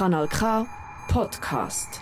Kanal K Podcast.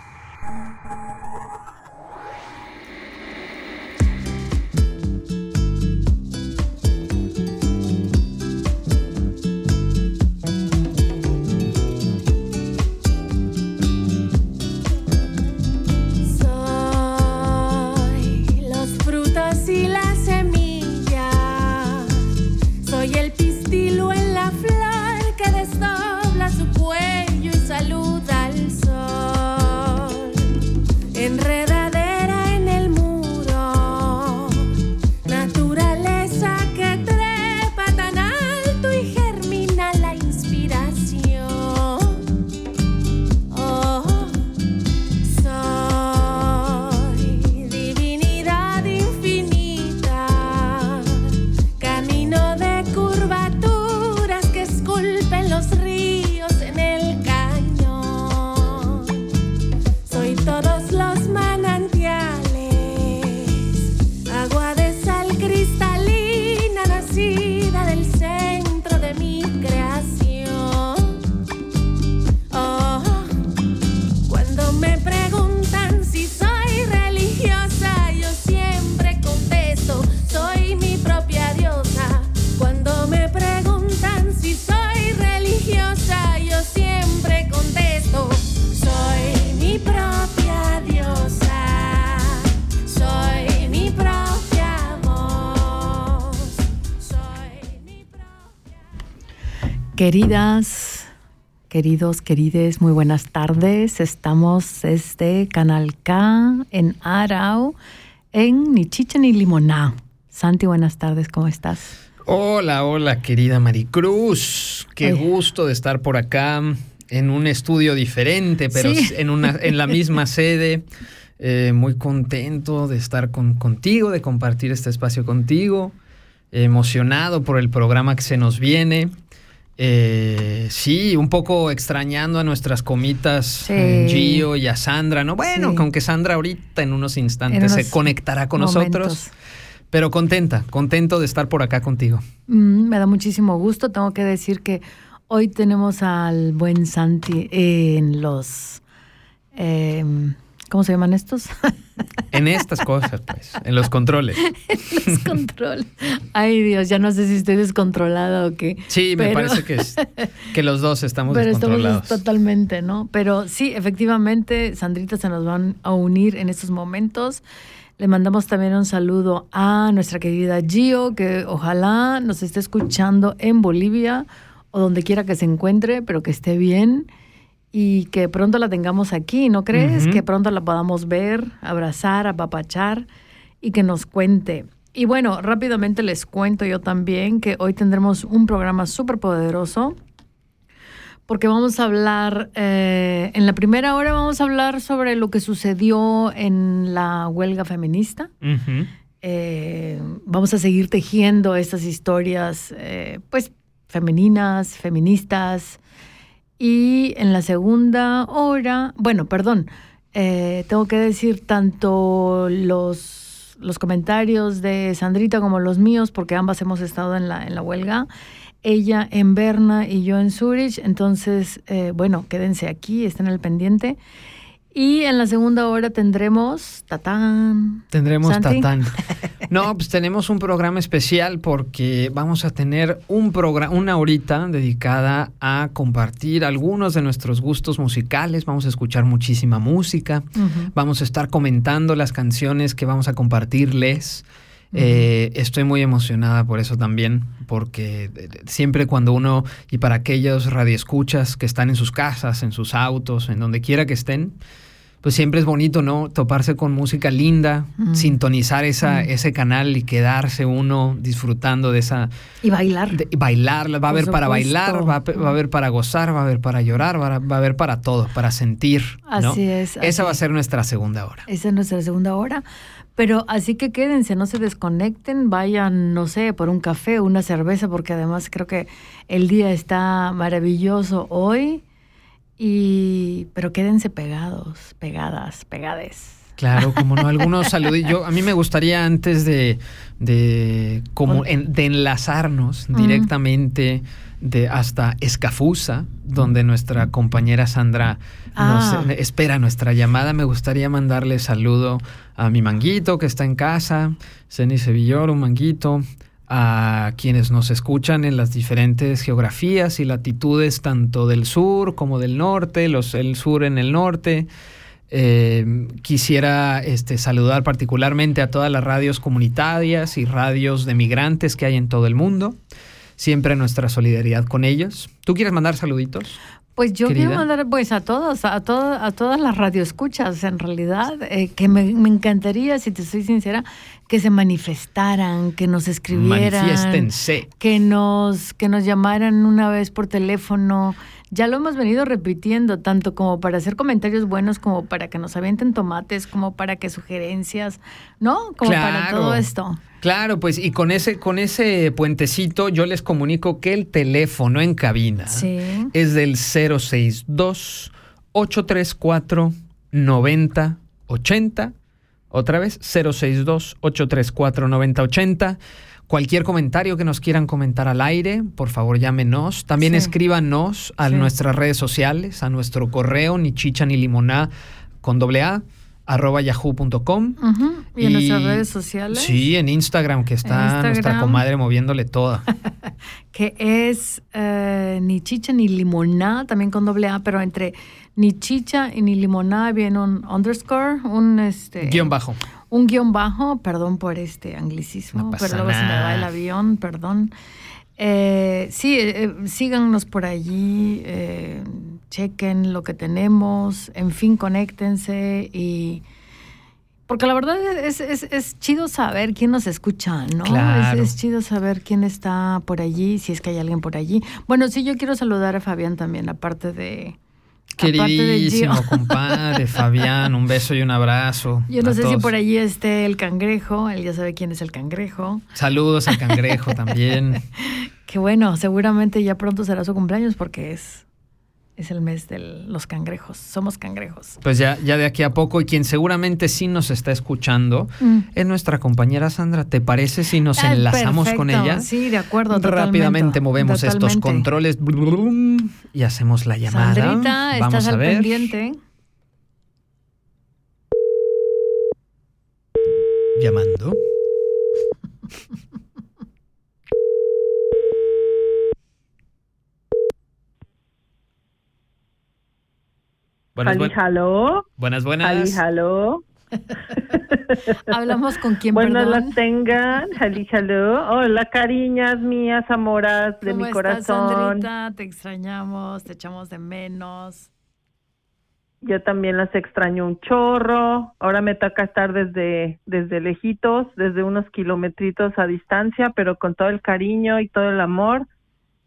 Queridas, queridos, querides, muy buenas tardes. Estamos desde Canal K en Arau, en ni chicha ni limoná. Santi, buenas tardes, ¿cómo estás? Hola, hola, querida Maricruz. Qué gusto de estar por acá en un estudio diferente, pero en, una, en la misma sede. Eh, muy contento de estar con, contigo, de compartir este espacio contigo. Emocionado por el programa que se nos viene. Eh, sí, un poco extrañando a nuestras comitas Gio y a Sandra, ¿no? Bueno, aunque Sandra ahorita en unos instantes se conectará con nosotros. Pero contenta, contento de estar por acá contigo. Mm, me da muchísimo gusto. Tengo que decir que hoy tenemos al buen Santi en los... Em, ¿Cómo se llaman estos? En estas cosas, pues, en los controles. en los controles. Ay, Dios, ya no sé si estoy descontrolada o qué. Sí, me parece que, que los dos estamos pero descontrolados. Estamos totalmente, ¿no? Pero sí, efectivamente, Sandrita se nos van a unir en estos momentos. Le mandamos también un saludo a nuestra querida Gio, que ojalá nos esté escuchando en Bolivia o donde quiera que se encuentre, pero que esté bien y que pronto la tengamos aquí, ¿no crees? Que pronto la podamos ver, abrazar, apapachar y que nos cuente. Y bueno, rápidamente les cuento yo también que hoy tendremos un programa súper poderoso porque vamos a hablar, eh, en la primera hora vamos a hablar sobre lo que sucedió en la huelga feminista. Eh, vamos a seguir tejiendo estas historias, eh, pues, femeninas, feministas, y en la segunda hora, bueno, perdón, eh, tengo que decir tanto los, los comentarios de Sandrita como los míos, porque ambas hemos estado en la, en la huelga. Ella en Berna y yo en Zurich. Entonces, eh, bueno, quédense aquí, estén al pendiente. Y en la segunda hora tendremos tatán. Tendremos tatán. No, pues tenemos un programa especial porque vamos a tener un programa, una horita dedicada a compartir algunos de nuestros gustos musicales. Vamos a escuchar muchísima música. Vamos a estar comentando las canciones que vamos a compartirles. Eh, estoy muy emocionada por eso también, porque eh, siempre cuando uno, y para aquellos radioescuchas que están en sus casas, en sus autos, en donde quiera que estén, pues siempre es bonito, ¿no? Toparse con música linda, sintonizar esa, ese canal y quedarse uno disfrutando de esa... Y bailar. y bailar, va a haber para bailar, va a, haber para gozar, va a haber para llorar, va a, haber para todo, para sentir. Así es. esa va a ser nuestra segunda hora. Esa es nuestra segunda hora. Pero así que quédense, no se desconecten, vayan, no sé, por un café, una cerveza, porque además creo que el día está maravilloso hoy y, pero quédense pegados, pegadas, pegades. Claro, como no, algunos saludos. Yo, a mí me gustaría antes de, de, como en- de enlazarnos directamente de hasta Escafusa, donde nuestra compañera Sandra nos Ah. eh, espera nuestra llamada. Me gustaría mandarle saludo a mi manguito que está en casa, Ceni Sevillor, un manguito, a quienes nos escuchan en las diferentes geografías y latitudes, tanto del sur como del norte, los, el sur en el norte. Eh, quisiera este, saludar particularmente a todas las radios comunitarias y radios de migrantes que hay en todo el mundo. Siempre nuestra solidaridad con ellos. ¿Tú quieres mandar saluditos? Pues yo Querida. quiero mandar pues a todos, a, todo- a todas las radioescuchas en realidad, eh, que me, me encantaría, si te soy sincera, que se manifestaran, que nos escribieran, que nos, que nos llamaran una vez por teléfono. Ya lo hemos venido repitiendo, tanto como para hacer comentarios buenos, como para que nos avienten tomates, como para que sugerencias, ¿no? Como para Claro. todo esto. Claro, pues y con ese, con ese puentecito yo les comunico que el teléfono en cabina Sí. es del 062 834 9080. Otra vez, 062 834 9080. Cualquier comentario que nos quieran comentar al aire, por favor llámenos. También Sí. escríbanos a Sí. nuestras redes sociales, a nuestro correo ni chicha ni limoná con doble A, arroba yahoo.com. ¿Y, en nuestras redes sociales. Sí, en Instagram, que está nuestra comadre moviéndole toda. que es eh, ni chicha ni limoná, también con doble A, pero entre ni chicha y ni limoná viene un underscore, un este Guión bajo. un guion bajo, perdón por este anglicismo, No pero luego se me va el avión, perdón. Eh, sí, eh, síganos por allí, eh, chequen lo que tenemos, en fin, conéctense y... Porque la verdad es, es, es chido saber quién nos escucha, ¿no? Claro. Es, es chido saber quién está por allí, si es que hay alguien por allí. Bueno, sí, yo quiero saludar a Fabián también, aparte de... aparte de Queridísimo compadre, Fabián, un beso y un abrazo. Yo no sé si por allí esté el cangrejo, él ya sabe quién es el cangrejo. Saludos al cangrejo también. Que bueno, seguramente ya pronto será su cumpleaños porque es, es el mes de los cangrejos. Somos cangrejos. Pues ya, ya de aquí a poco, y quien seguramente sí nos está escuchando Mm. es nuestra compañera Sandra. ¿Te parece si nos Ah, enlazamos con ella? Sí, de acuerdo. totalmente. Rápidamente movemos estos controles blum, y hacemos la llamada. Sandrita, Vamos estás a al ver. pendiente. Llamando. Buenas, hallo. buenas, buenas. Hallo. Hablamos con quién, Buenas perdón. las tengan. Hallo. Hola, cariñas mías, amoras de ¿Cómo mi estás, corazón. Sandrita? Te extrañamos, te echamos de menos. Yo también las extraño un chorro. Ahora me toca estar desde, desde lejitos, desde unos kilometritos a distancia, pero con todo el cariño y todo el amor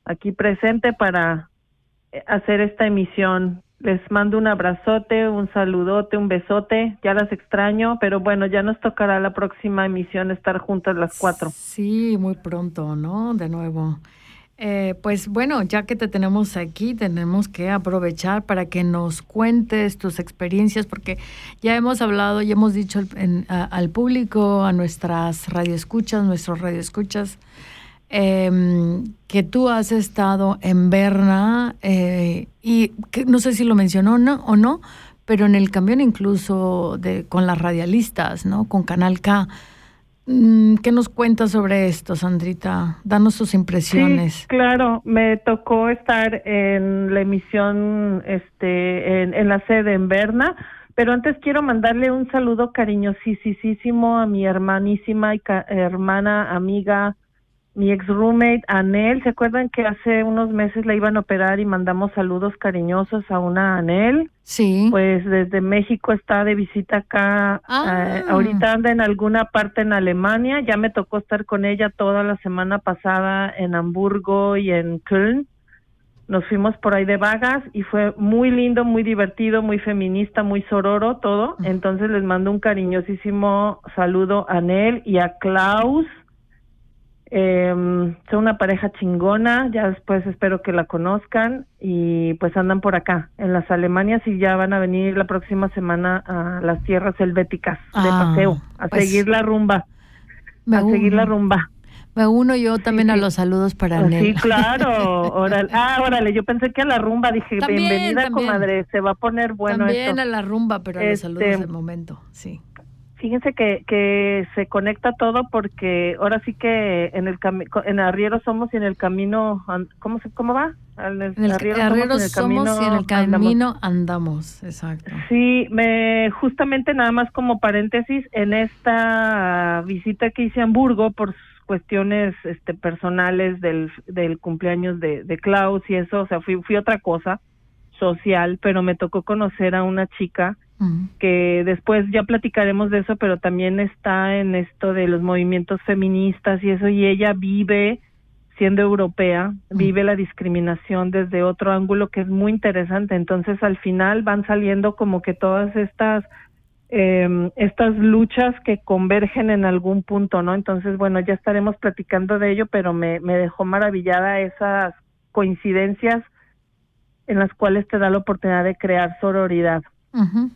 aquí presente para eh, hacer esta emisión. Les mando un abrazote, un saludote, un besote. Ya las extraño, pero bueno, ya nos tocará la próxima emisión estar juntas las cuatro. Sí, muy pronto, ¿no? De nuevo. Eh, pues bueno, ya que te tenemos aquí, tenemos que aprovechar para que nos cuentes tus experiencias, porque ya hemos hablado, ya hemos dicho al público, a nuestras radioescuchas, nuestros radioescuchas, em, que tú has estado en Berna eh, y que no sé si lo mencionó o no, pero en el camión incluso de, con las radialistas, ¿no? Con Canal K. Mm, ¿Qué nos cuentas sobre esto, Sandrita? Danos tus impresiones. Sí, claro, me tocó estar en la emisión este en, en la sede en Berna, pero antes quiero mandarle un saludo cariñosísimo a mi hermanísima y hermana amiga mi ex roommate Anel, ¿se acuerdan que hace unos meses la iban a operar y mandamos saludos cariñosos a una Anel? Sí. Pues desde México está de visita acá. Ah. eh, ahorita anda en alguna parte en Alemania. Ya me tocó estar con ella toda la semana pasada en Hamburgo y en Köln. Nos fuimos por ahí de vagas y fue muy lindo, muy divertido, muy feminista, muy sororo todo. Entonces les mando un cariñosísimo saludo a Nel y a Klaus. Eh, son una pareja chingona, ya después espero que la conozcan y pues andan por acá, en las Alemanias y ya van a venir la próxima semana a las tierras helvéticas de Ah, paseo, a pues, seguir la rumba, a seguir la rumba. Me uno yo también a los saludos para Ah, Nel. Sí, claro. Órale. Ah, órale, yo pensé que a la rumba, dije, También, bienvenida, también. comadre, se va a poner bueno también esto. a la rumba, pero a los Este, saludos del momento, sí. Fíjense que, que se conecta todo porque ahora sí que en el en Arriero somos y en el camino, ¿cómo se, cómo va? En el, En el Arriero somos y en el andamos. camino andamos, exacto. Sí, me justamente nada más como paréntesis en esta visita que hice a Hamburgo por cuestiones este personales del, del cumpleaños de, de Klaus y eso, o sea, fui fui otra cosa social, pero me tocó conocer a una chica Ujú. que después ya platicaremos de eso, pero también está en esto de los movimientos feministas y eso, y ella vive, siendo europea, vive la discriminación desde otro ángulo que es muy interesante. Entonces, al final van saliendo como que todas estas eh, estas luchas que convergen en algún punto, ¿no? Entonces, bueno, ya estaremos platicando de ello, pero me, me dejó maravillada esas coincidencias en las cuales te da la oportunidad de crear sororidad.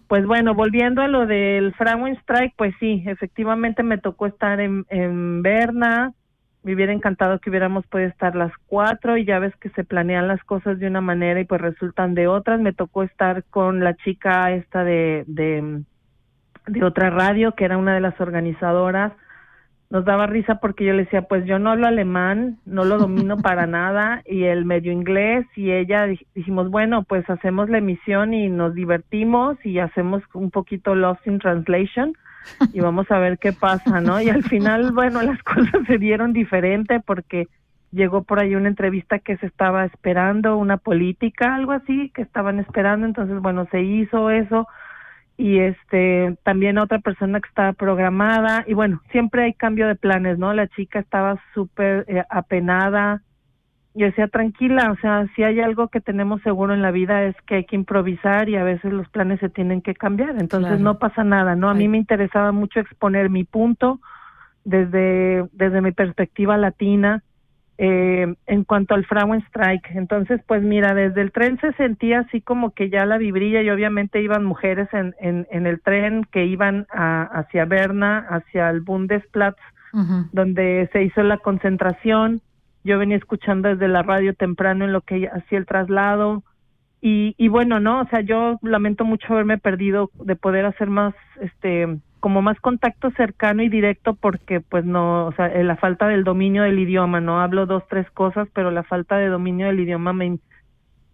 Pues bueno, volviendo a lo del Frauenstreik, pues sí, efectivamente me tocó estar en, en Berna, me hubiera encantado que hubiéramos podido estar las cuatro y ya ves que se planean las cosas de una manera y pues resultan de otras. Me tocó estar con la chica esta de, de otra radio, que era una de las organizadoras. Nos daba risa porque yo le decía, pues yo no hablo alemán, no lo domino para nada, y el medio inglés, y ella dij- dijimos, bueno, pues hacemos la emisión y nos divertimos y hacemos un poquito Lost in Translation y vamos a ver qué pasa, ¿no? Y al final, bueno, las cosas se dieron diferente porque llegó por ahí una entrevista que se estaba esperando, una política, algo así, que estaban esperando, entonces, bueno, se hizo eso y este también otra persona que estaba programada y bueno siempre hay cambio de planes no la chica estaba súper eh, apenada yo decía tranquila o sea si hay algo que tenemos seguro en la vida es que hay que improvisar y a veces los planes se tienen que cambiar entonces Claro. no pasa nada no a mí Ay. me interesaba mucho exponer mi punto desde desde mi perspectiva latina eh, en cuanto al Frauenstreik. Entonces, pues mira, desde el tren se sentía así como que ya la vibrilla y obviamente iban mujeres en, en, en el tren que iban a, hacia Berna, hacia el Bundesplatz, donde se hizo la concentración. Yo venía escuchando desde la radio temprano en lo que hacía el traslado. Y, y bueno, no, o sea, yo lamento mucho haberme perdido de poder hacer más, este, como más contacto cercano y directo porque pues no, o sea, eh, la falta del dominio del idioma, no hablo dos, tres cosas, pero la falta de dominio del idioma me,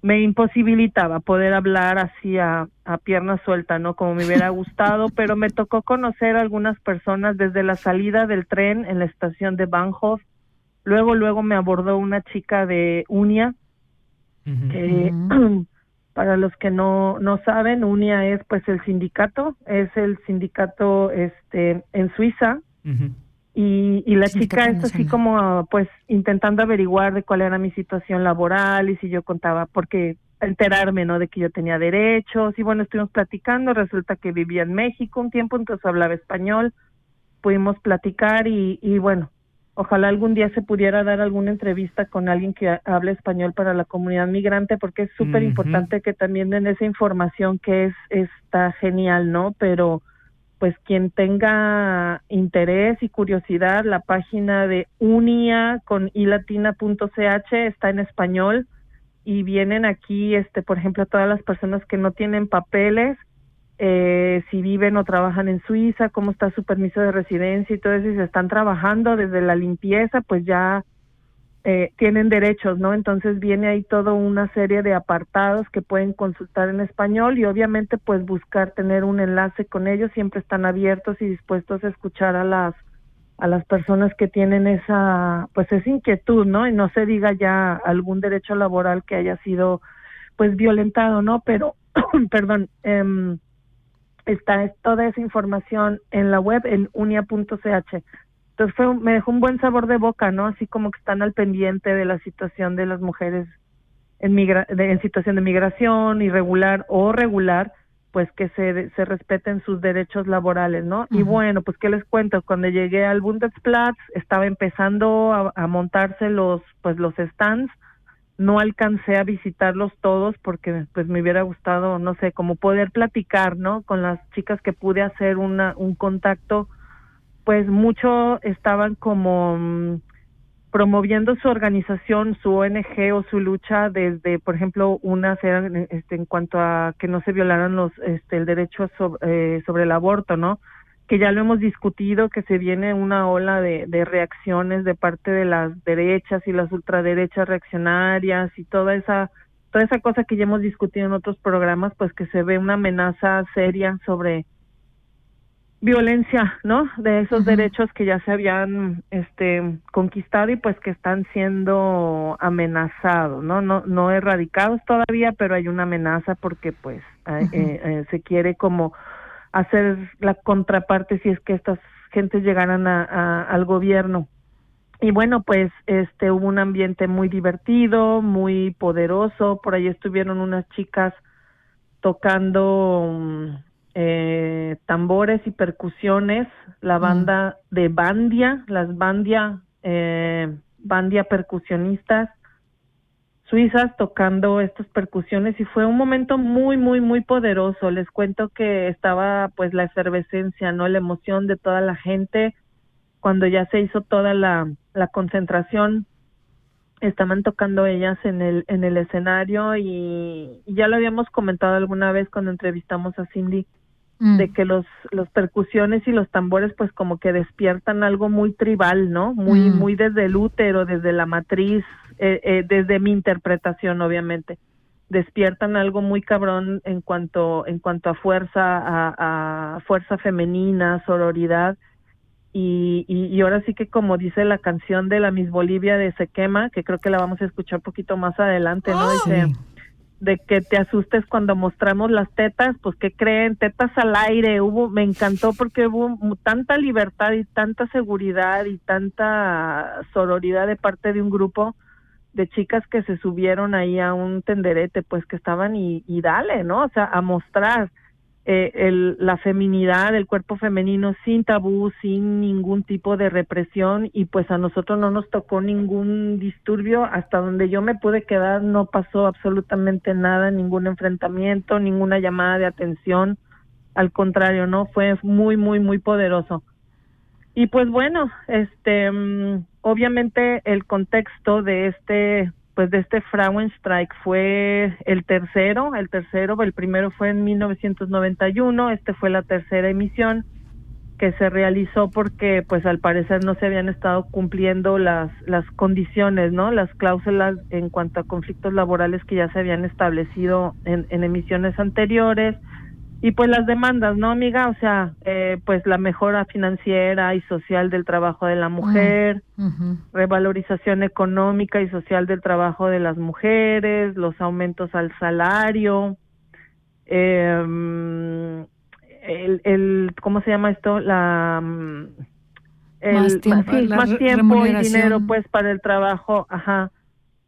me imposibilitaba poder hablar así a, a pierna suelta, ¿no? Como me hubiera gustado, pero me tocó conocer a algunas personas desde la salida del tren en la estación de Bahnhof. Luego, luego me abordó una chica de Unia, que para los que no no saben, Unia es pues el sindicato, es el sindicato este en Suiza. Y, y la chica es así como pues intentando averiguar de cuál era mi situación laboral y si yo contaba porque enterarme no de que yo tenía derechos. Y bueno estuvimos platicando resulta que vivía en México un tiempo entonces hablaba español. Pudimos platicar y, y bueno ojalá algún día se pudiera dar alguna entrevista con alguien que ha- hable español para la comunidad migrante porque es súper importante que también den esa información que es está genial no pero pues quien tenga interés y curiosidad, la página de unia con ilatina.ch está en español y vienen aquí, este, por ejemplo, todas las personas que no tienen papeles, eh, si viven o trabajan en Suiza, cómo está su permiso de residencia y todo eso, y se están trabajando desde la limpieza, pues ya eh, tienen derechos, ¿no? Entonces viene ahí toda una serie de apartados que pueden consultar en español y obviamente pues buscar tener un enlace con ellos, siempre están abiertos y dispuestos a escuchar a las a las personas que tienen esa pues esa inquietud, ¿no? Y no se diga ya algún derecho laboral que haya sido pues violentado, ¿no? Pero perdón, em, está es- toda esa información en la web en unia.ch. Entonces fue, un- me dejó un buen sabor de boca, ¿no? Así como que están al pendiente de la situación de las mujeres en, migra de- en situación de migración irregular o regular pues que se, se respeten sus derechos laborales, ¿no? Y bueno, pues qué les cuento, cuando llegué al Bundesplatz estaba empezando a, a, montarse los pues los stands, no alcancé a visitarlos todos porque pues me hubiera gustado, no sé, como poder platicar, ¿no? Con las chicas que pude hacer una un contacto, pues mucho estaban como mm, promoviendo su organización, su ONG o su lucha desde, por ejemplo, una este, en cuanto a que no se violaran los este, el derecho eh, sobre el aborto, ¿no? Que ya lo hemos discutido, que se viene una ola de, de reacciones de parte de las derechas y las ultraderechas reaccionarias y toda esa toda esa cosa que ya hemos discutido en otros programas, pues que se ve una amenaza seria sobre violencia, ¿no? De esos derechos que ya se habían este conquistado y pues que están siendo amenazados, ¿no? No no erradicados todavía, pero hay una amenaza porque pues eh, eh, se quiere como hacer la contraparte si es que estas gentes llegaran a, al gobierno. Y bueno, pues este hubo un ambiente muy divertido, muy poderoso, por ahí estuvieron unas chicas tocando eh, tambores y percusiones, la mm. banda de Bandia, las Bandia, eh, Bandia percusionistas suizas tocando estas percusiones y fue un momento muy, muy, muy poderoso. Les cuento que estaba pues la efervescencia, ¿no? La emoción de toda la gente cuando ya se hizo toda la, la concentración estaban tocando ellas en el en el escenario y, y, ya lo habíamos comentado alguna vez cuando entrevistamos a Cindy Mm. de que los los percusiones y los tambores pues como que despiertan algo muy tribal, ¿no? Muy mm. muy desde el útero, desde la matriz, eh, eh, desde mi interpretación obviamente. Despiertan algo muy cabrón en cuanto en cuanto a fuerza a, a fuerza femenina, sororidad. Y, y, y, ahora sí que como dice la canción de la Miss Bolivia de Se quema, que creo que la vamos a escuchar un poquito más adelante, ¿no? Dice, de que te asustes cuando mostramos las tetas, pues que creen, tetas al aire, hubo, me encantó porque hubo tanta libertad y tanta seguridad y tanta sororidad de parte de un grupo de chicas que se subieron ahí a un tenderete, pues que estaban y, y dale, ¿no? O sea, a mostrar eh, el, la feminidad, el cuerpo femenino sin tabú, sin ningún tipo de represión y pues a nosotros no nos tocó ningún disturbio, hasta donde yo me pude quedar no pasó absolutamente nada, ningún enfrentamiento, ninguna llamada de atención, al contrario, no fue muy muy muy poderoso. Y pues bueno, este mm, obviamente el contexto de este pues de este Frauenstreik fue el tercero, el tercero, el primero fue en 1991, este fue la tercera emisión que se realizó porque pues al parecer no se habían estado cumpliendo las las condiciones, ¿no? Las cláusulas en cuanto a conflictos laborales que ya se habían establecido en emisiones anteriores y pues las demandas, ¿no, amiga? O sea, eh, pues la mejora financiera y social del trabajo de la mujer, revalorización económica y social del trabajo de las mujeres, los aumentos al salario, eh, el, el, ¿cómo se llama esto? La... Mm, el, más tiempo, más tiempo y dinero pues para el trabajo, ajá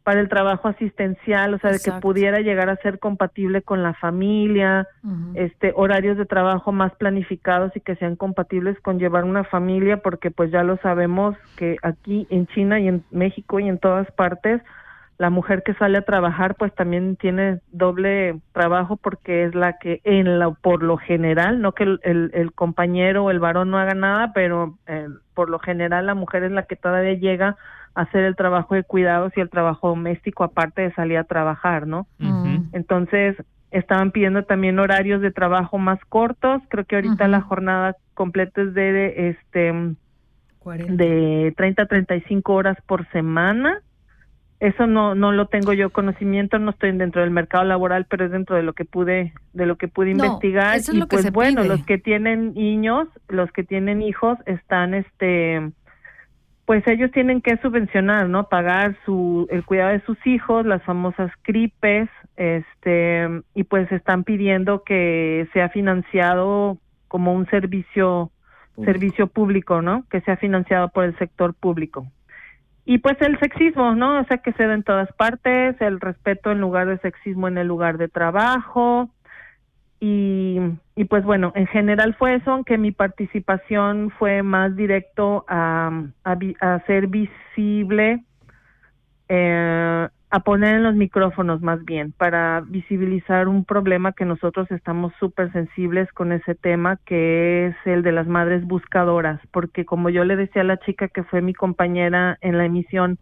para el trabajo asistencial, o sea, de que pudiera llegar a ser compatible con la familia, este horarios de trabajo más planificados y que sean compatibles con llevar una familia, porque pues ya lo sabemos que aquí en China y en México y en todas partes la mujer que sale a trabajar pues también tiene doble trabajo porque es la que en la por lo general, no que el, el, compañero o el varón no haga nada, pero eh, por lo general la mujer es la que todavía llega hacer el trabajo de cuidados y el trabajo doméstico aparte de salir a trabajar, ¿no? Entonces, estaban pidiendo también horarios de trabajo más cortos, creo que ahorita la jornada completa es de, este 40. de 30 a 35 horas por semana. Eso no no lo tengo yo conocimiento, no estoy dentro del mercado laboral, pero es dentro de lo que pude de lo que pude investigar y pues bueno, los que tienen niños, los que tienen hijos están este pues ellos tienen que subvencionar, ¿no? Pagar su el cuidado de sus hijos, las famosas CRIPES, este y pues están pidiendo que sea financiado como un servicio servicio público, ¿no? Que sea financiado por el sector público. Y pues el sexismo, ¿no? O sea, que se da en todas partes, el respeto en lugar de sexismo en el lugar de trabajo, y, y pues bueno, en general fue eso, aunque mi participación fue más directo a, a, a ser visible, eh, a poner en los micrófonos más bien, para visibilizar un problema que nosotros estamos súper sensibles con ese tema, que es el de las madres buscadoras, porque como yo le decía a la chica que fue mi compañera en la emisión,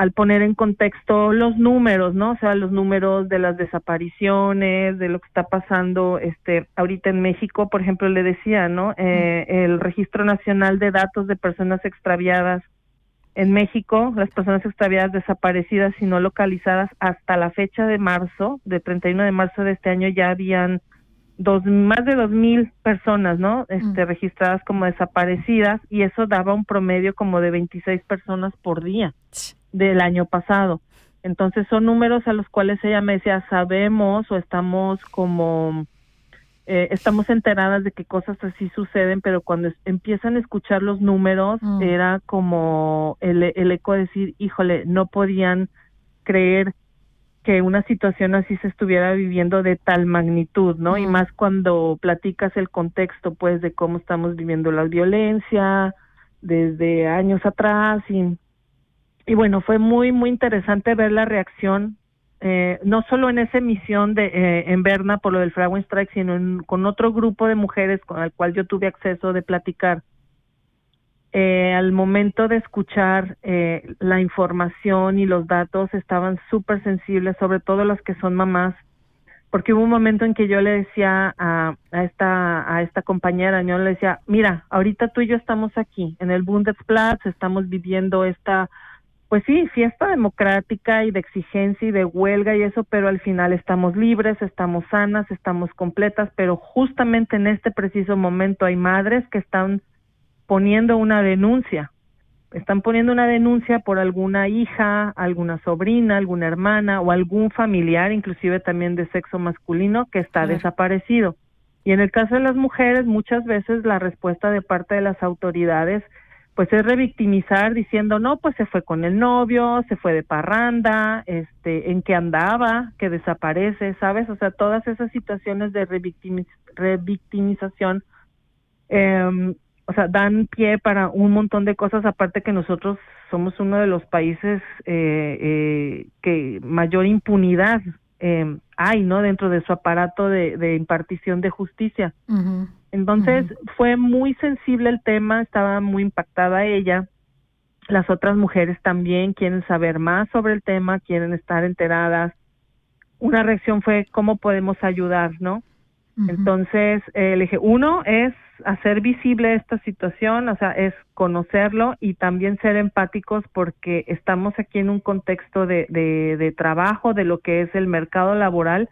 al poner en contexto los números, ¿no? O sea, los números de las desapariciones, de lo que está pasando este ahorita en México, por ejemplo, le decía, ¿no? Eh, el Registro Nacional de Datos de Personas Extraviadas en México, las personas extraviadas desaparecidas y no localizadas hasta la fecha de marzo, de 31 de marzo de este año ya habían dos más de dos mil personas, ¿no? Este, Mm. registradas como desaparecidas y eso daba un promedio como de 26 personas por día del año pasado. Entonces son números a los cuales ella me decía, sabemos o estamos como, eh, estamos enteradas de que cosas así suceden, pero cuando es- empiezan a escuchar los números Mm. era como el, el eco de decir, híjole, no podían creer que una situación así se estuviera viviendo de tal magnitud, ¿no? Y más cuando platicas el contexto, pues, de cómo estamos viviendo la violencia desde años atrás y y bueno, fue muy, muy interesante ver la reacción, eh, no solo en esa emisión de eh, en Berna por lo del Fragment Strike, sino en- con otro grupo de mujeres con el cual yo tuve acceso de platicar. Eh, al momento de escuchar eh, la información y los datos estaban súper sensibles, sobre todo las que son mamás, porque hubo un momento en que yo le decía a, a esta a esta compañera, yo le decía, mira, ahorita tú y yo estamos aquí en el Bundesplatz, estamos viviendo esta pues sí, fiesta democrática y de exigencia y de huelga y eso, pero al final estamos libres, estamos sanas, estamos completas, pero justamente en este preciso momento hay madres que están poniendo una denuncia, están poniendo una denuncia por alguna hija, alguna sobrina, alguna hermana o algún familiar, inclusive también de sexo masculino, que está Claro. desaparecido. Y en el caso de las mujeres, muchas veces la respuesta de parte de las autoridades pues es revictimizar diciendo, no, pues se fue con el novio, se fue de parranda, este, en qué andaba, que desaparece, ¿sabes? O sea, todas esas situaciones de revictimiz- revictimización, eh, o sea, dan pie para un montón de cosas, aparte que nosotros somos uno de los países eh, eh, que mayor impunidad eh, hay, ¿no? Dentro de su aparato de, de impartición de justicia. Entonces fue muy sensible el tema, estaba muy impactada ella. Las otras mujeres también quieren saber más sobre el tema, quieren estar enteradas. Una reacción fue cómo podemos ayudar, ¿no? Entonces eh, le dije, uno es hacer visible esta situación, o sea, es conocerlo y también ser empáticos porque estamos aquí en un contexto de, de, de trabajo, de lo que es el mercado laboral,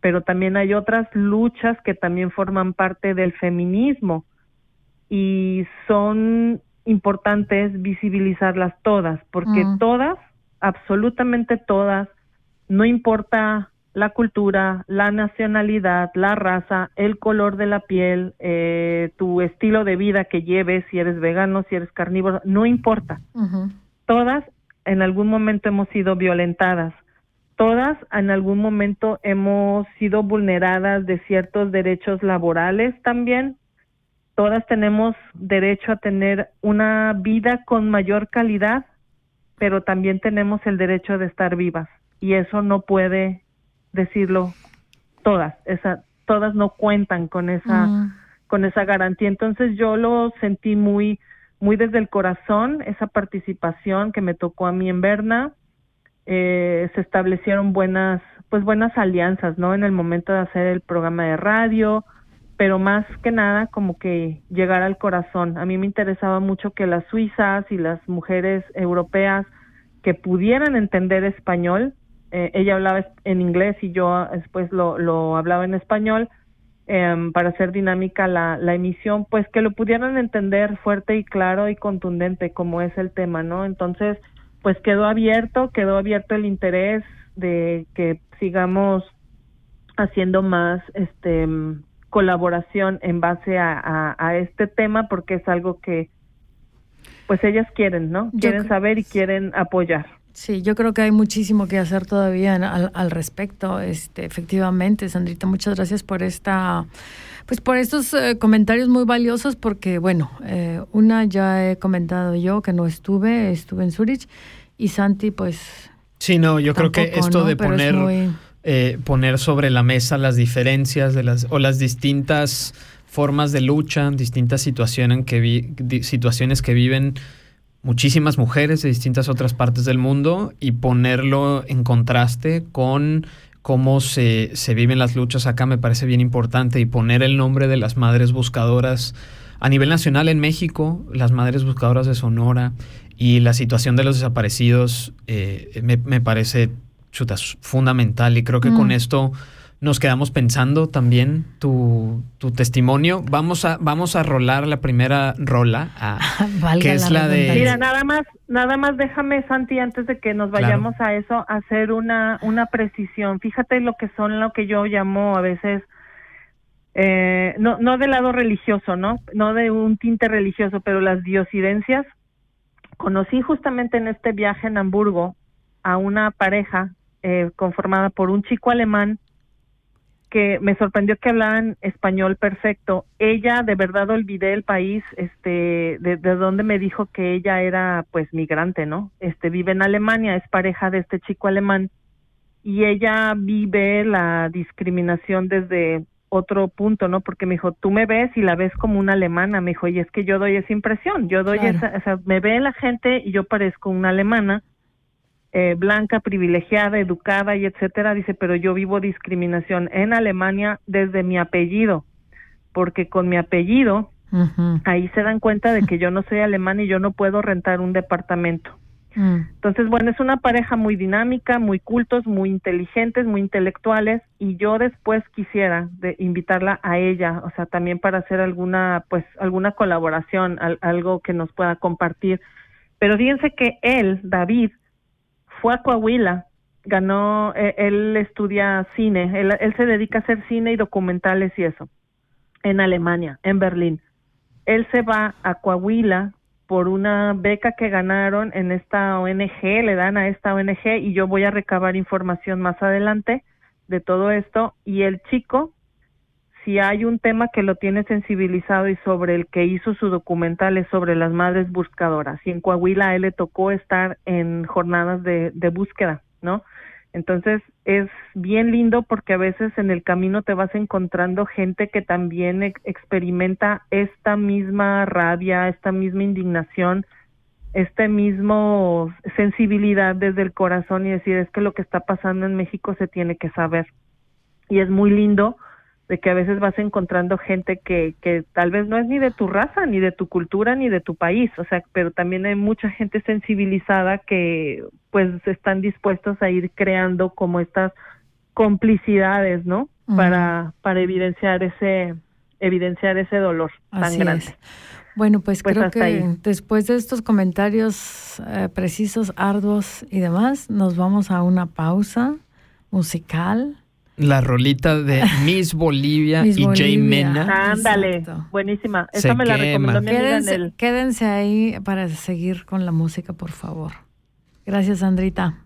pero también hay otras luchas que también forman parte del feminismo y son importantes visibilizarlas todas, porque Mm. todas, absolutamente todas, no importa la cultura, la nacionalidad, la raza, el color de la piel, eh, tu estilo de vida que lleves, si eres vegano, si eres carnívoro, no importa. Todas en algún momento hemos sido violentadas, todas en algún momento hemos sido vulneradas de ciertos derechos laborales también, todas tenemos derecho a tener una vida con mayor calidad, pero también tenemos el derecho de estar vivas y eso no puede decirlo todas, esa, todas no cuentan con esa Mm. con esa garantía. Entonces yo lo sentí muy, muy desde el corazón, esa participación que me tocó a mí en Berna. Eh, se establecieron buenas, pues buenas alianzas, ¿no? En el momento de hacer el programa de radio, pero más que nada como que llegar al corazón. A mí me interesaba mucho que las suizas y las mujeres europeas que pudieran entender español, eh, ella hablaba en inglés y yo después lo, lo hablaba en español, em, para hacer dinámica la, la emisión, pues que lo pudieran entender fuerte y claro y contundente como es el tema, ¿no? Entonces, pues quedó abierto, quedó abierto el interés de que sigamos haciendo más este colaboración en base a, a, a este tema porque es algo que pues ellas quieren, ¿no? Quieren saber y quieren apoyar. Sí, yo creo que hay muchísimo que hacer todavía al, al, respecto. Este, efectivamente, Sandrita, muchas gracias por esta, pues por estos eh, comentarios muy valiosos, porque bueno, eh, una ya he comentado yo que no estuve, estuve en Zurich, y Santi, pues. Sí, no, yo creo que esto de poner, eh, poner sobre la mesa las diferencias de las o las distintas formas de lucha, distintas situaciones que vi, situaciones que viven muchísimas mujeres de distintas otras partes del mundo y ponerlo en contraste con cómo se, se, viven las luchas acá me parece bien importante y poner el nombre de las madres buscadoras a nivel nacional en México, las madres buscadoras de Sonora y la situación de los desaparecidos eh, me, me, parece chutas, fundamental y creo que con mm. esto nos quedamos pensando también tu, tu, testimonio. Vamos a, vamos a rolar la primera rola, a, que es la, de... Mira, nada más, nada más déjame, Santi, antes de que nos vayamos a eso, hacer una, una precisión. Fíjate lo que son lo que yo llamo a veces... Eh, no, no del lado religioso, ¿no? No de un tinte religioso, pero las diosidencias conocí justamente en este viaje en Hamburgo a una pareja eh, conformada por un chico alemán que me sorprendió que hablaban español perfecto. Ella, de verdad olvidé el país, este, de, de donde me dijo que ella era, pues, migrante, ¿no? Este, vive en Alemania, es pareja de este chico alemán y ella vive la discriminación desde otro punto, ¿no? Porque me dijo, tú me ves y la ves como una alemana, me dijo, y es que yo doy esa impresión, yo doy esa, o sea, me ve la gente y yo parezco una alemana, eh, blanca, privilegiada, educada y etcétera, dice, pero yo vivo discriminación en Alemania desde mi apellido, porque con mi apellido, ahí se dan cuenta de que yo no soy alemán y yo no puedo rentar un departamento. Mm. Entonces, bueno, es una pareja muy dinámica, muy cultos, muy inteligentes, muy intelectuales y yo después quisiera de invitarla a ella, o sea, también para hacer alguna, pues, alguna colaboración, algo que nos pueda compartir. Pero fíjense que él, David, fue a Coahuila, ganó, e, él estudia cine, él, él se dedica a hacer cine y documentales y eso, en Alemania, en Berlín. Él se va a Coahuila por una beca que ganaron en esta ONG, le dan a esta ONG y yo voy a recabar información más adelante de todo esto y el chico si hay un tema que lo tiene sensibilizado y sobre el que hizo su documental es sobre las madres buscadoras y en Coahuila él le tocó estar en jornadas de, búsqueda, ¿no? Entonces es bien lindo porque a veces en el camino te vas encontrando gente que también experimenta esta misma rabia, esta misma indignación, esta misma sensibilidad desde el corazón y decir es que lo que está pasando en México se tiene que saber. Y es muy lindo de que a veces vas encontrando gente que, que tal vez no es ni de tu raza, ni de tu cultura, ni de tu país, o sea, pero también hay mucha gente sensibilizada que pues están dispuestos a ir creando como estas complicidades, ¿no? Para, para evidenciar ese, evidenciar ese dolor tan grande. Bueno, pues, pues creo que después de estos comentarios eh, precisos, arduos y demás, nos vamos a una pausa musical la rolita de Miss Bolivia y Jay Mena. Ándale, buenísima. Esa me la recomendó mi quédense, en el... quédense ahí para seguir con la música, por favor. Gracias, Andrita.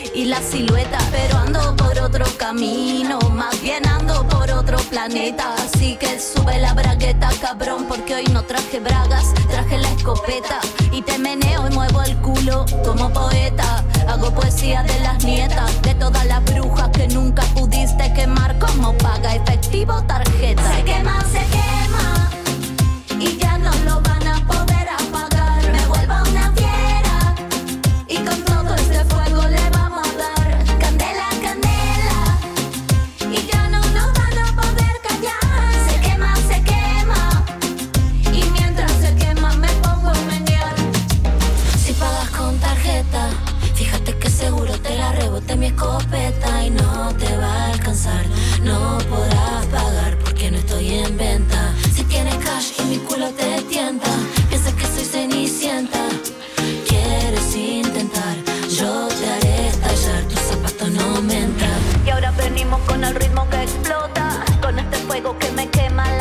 y la silueta. Pero ando por otro camino, más bien ando por otro planeta. Así que sube la bragueta, cabrón, porque hoy no traje bragas, traje la escopeta. Y te meneo y muevo el culo como poeta. Hago poesía de las nietas, de todas las brujas que nunca pudiste quemar como paga efectivo tarjeta. Se quema, se quema y ya no lo van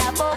la voz.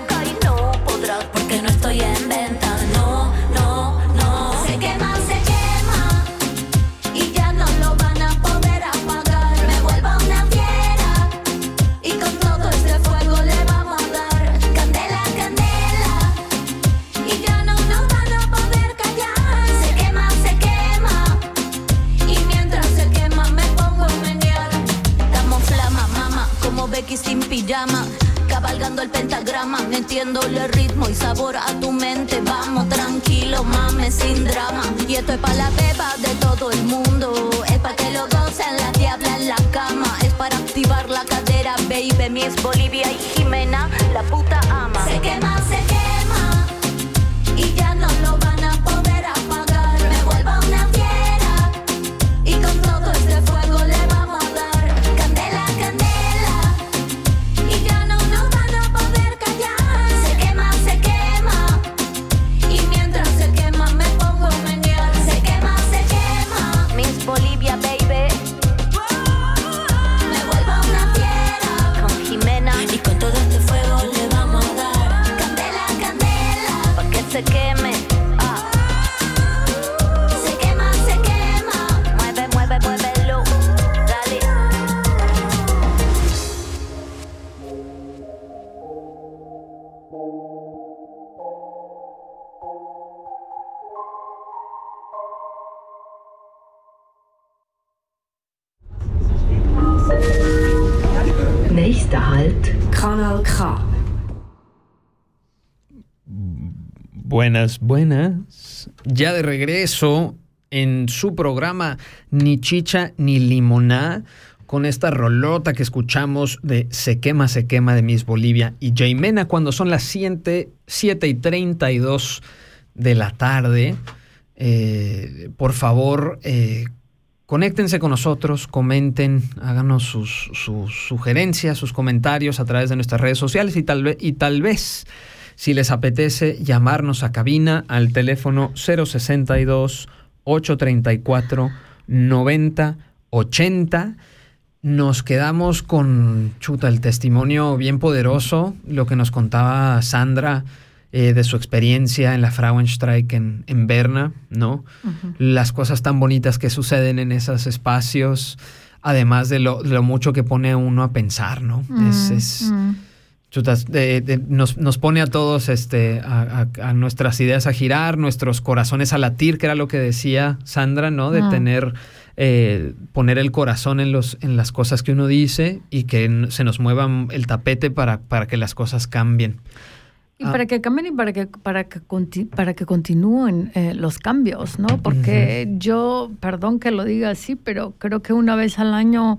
Buenas, buenas. Ya de regreso en su programa Ni Chicha ni Limoná con esta rolota que escuchamos de Se quema, se quema de Miss Bolivia y Jaimena cuando son las 7, 7 y 32 de la tarde. Eh, por favor, eh, conéctense con nosotros, comenten, háganos sus, sus sugerencias, sus comentarios a través de nuestras redes sociales y tal, y tal vez, si les apetece, llamarnos a cabina al teléfono 062 834 90 80. Nos quedamos con, chuta, el testimonio bien poderoso, lo que nos contaba Sandra eh, de su experiencia en la Frauenstreik en, en Berna, ¿no? Las cosas tan bonitas que suceden en esos espacios, además de lo, de lo mucho que pone uno a pensar, ¿no? es, es- Mm. Chutas, de- de- nos, nos pone a todos este, a, a- a nuestras ideas a girar, nuestros corazones a latir, que era lo que decía Sandra, ¿no? De Ah. tener, eh, poner el corazón en, los, en las cosas que uno dice y que se nos mueva el tapete para, para que las cosas cambien. Y Ah. para que cambien y para que, para que, conti- para que continúen eh, los cambios, ¿no? Porque yo, perdón que lo diga así, pero creo que una vez al año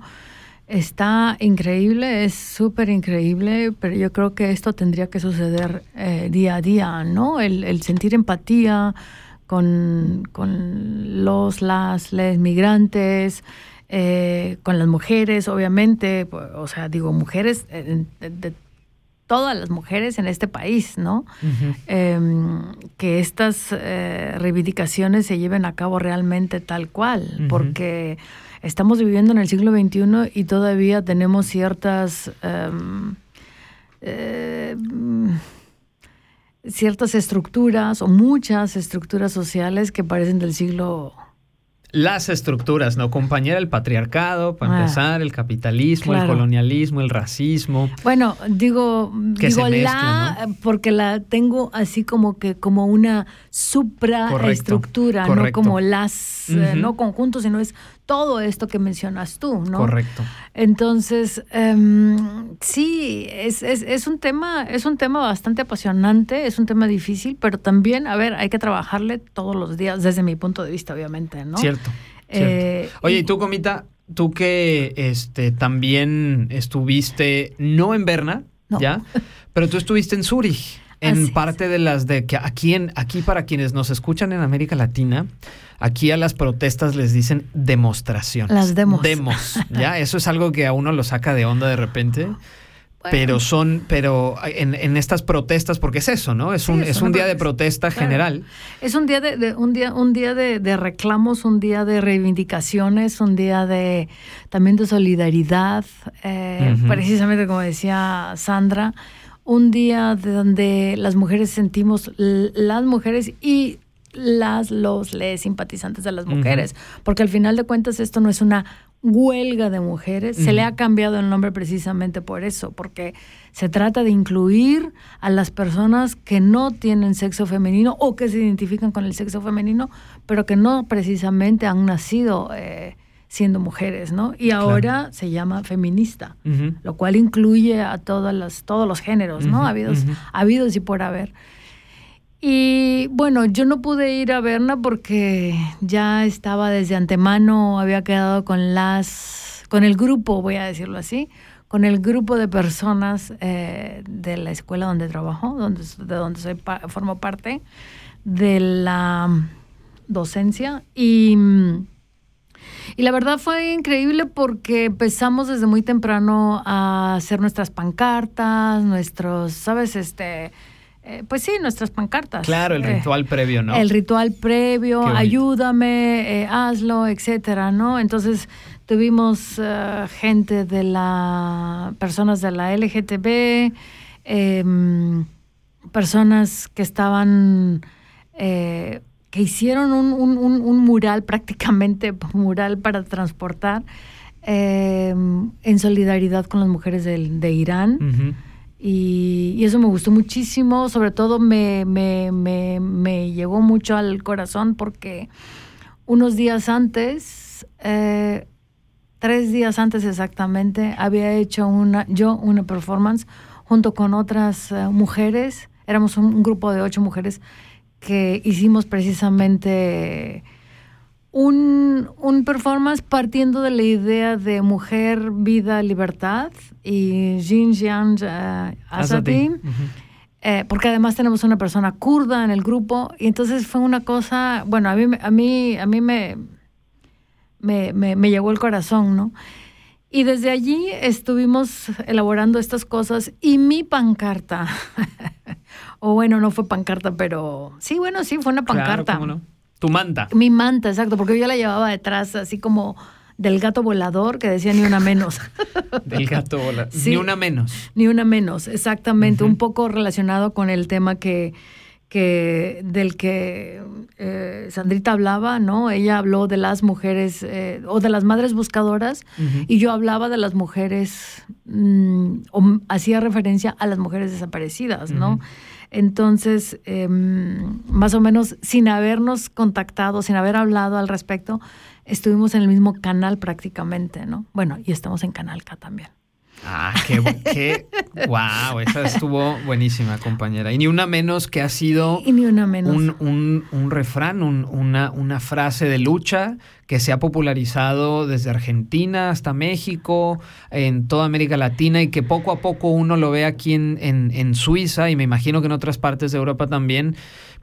está increíble, es súper increíble, pero yo creo que esto tendría que suceder eh, día a día, ¿no? El, el sentir empatía con, con los, las, les migrantes, eh, con las mujeres, obviamente, o sea, digo, mujeres eh, de- de todas las mujeres en este país, ¿no? Em, que estas reivindicaciones se lleven a cabo realmente tal cual, porque estamos viviendo en el siglo XXI y todavía tenemos ciertas em, eh, ciertas estructuras o muchas estructuras sociales que parecen del siglo Las estructuras, ¿no? Compañera, el patriarcado, para Ah. empezar, el capitalismo, el colonialismo, el racismo. Bueno, digo, Que digo mezcla, la porque la tengo así como que como una supraestructura, no como las eh, no conjuntos, sino es todo esto que mencionas tú, ¿no? Correcto. Entonces, em, sí, es, es, es un tema, es un tema bastante apasionante, es un tema difícil, pero también, a ver, hay que trabajarle todos los días, desde mi punto de vista, obviamente, ¿no? Cierto. Eh, cierto. Oye, y- tú, Comita, tú que este, también estuviste, no en Berna, No. ¿ya? Pero tú estuviste en Zurich. En Así es. parte de las de que aquí, en, aquí para quienes nos escuchan en América Latina, aquí a las protestas les dicen demostraciones. Las demos. Demos, ¿ya? Eso es algo que a uno lo saca de onda de repente. Pero son, pero en, en estas protestas, porque es eso, ¿no? Es Sí, un, es un día de protesta, claro. general. Es un día de, de- un día un día de, de reclamos, un día de reivindicaciones, un día de también de solidaridad, eh, precisamente como decía Sandra, un día de donde las mujeres sentimos las mujeres y las los les simpatizantes de las mujeres, porque al final de cuentas esto no es una huelga de mujeres, se le ha cambiado el nombre precisamente por eso, porque se trata de incluir a las personas que no tienen sexo femenino o que se identifican con el sexo femenino, pero que no precisamente han nacido eh, siendo mujeres, ¿no? Y ahora se llama feminista, lo cual incluye a todas las, todos los géneros, ¿no? habidos, habidos y por haber. Y bueno, yo no pude ir a verla porque ya estaba desde antemano, había quedado con las, con el grupo, voy a decirlo así, con el grupo de personas eh, de la escuela donde trabajo, donde, de donde soy formo parte, de la docencia y y la verdad fue increíble porque empezamos desde muy temprano a hacer nuestras pancartas, nuestros, ¿sabes? Este, eh, pues sí, nuestras pancartas. Claro, el eh, ritual previo, ¿no? El ritual previo, ayúdame, eh, hazlo, etcétera, ¿no? Entonces tuvimos gente de la, personas de la LGTB, em, personas que estaban que hicieron un, un, un, mural, prácticamente mural para transportar, em, en solidaridad con las mujeres de, de Irán. Y, eso me gustó muchísimo, sobre todo me, me, me, me, llegó mucho al corazón porque unos días antes, eh, tres días antes exactamente, había hecho una, yo una performance junto con otras eh, mujeres, éramos un grupo de ocho mujeres que hicimos precisamente un, un, performance partiendo de la idea de mujer, vida, libertad y Xinjiang uh, Azadi. Eh, porque además tenemos una persona kurda en el grupo y entonces fue una cosa, bueno, a mí, a mí, a mí me, me, me, me llegó el corazón, ¿no? Y desde allí estuvimos elaborando estas cosas y mi pancarta O bueno, no fue pancarta, pero sí, bueno, sí, fue una pancarta. no? Tu manta. Mi manta, exacto, porque yo la llevaba detrás, así como del gato volador que decía ni una menos. del gato volador. ni una menos. Ni una menos, exactamente. Un poco relacionado con el tema que, que del que eh, Sandrita hablaba, ¿no? Ella habló de las mujeres eh, o de las madres buscadoras y yo hablaba de las mujeres mm, o hacía referencia a las mujeres desaparecidas, ¿no? Entonces, em, más o menos sin habernos contactado, sin haber hablado al respecto, estuvimos en el mismo canal prácticamente, ¿no? Bueno, y estamos en Canal K también. Ah, qué, qué wow, esa estuvo buenísima, compañera. Y ni una menos que ha sido ni una menos. Un, un, refrán, una, una frase de lucha que se ha popularizado desde Argentina hasta México, en toda América Latina y que poco a poco uno lo ve aquí en, en, en Suiza y me imagino que en otras partes de Europa también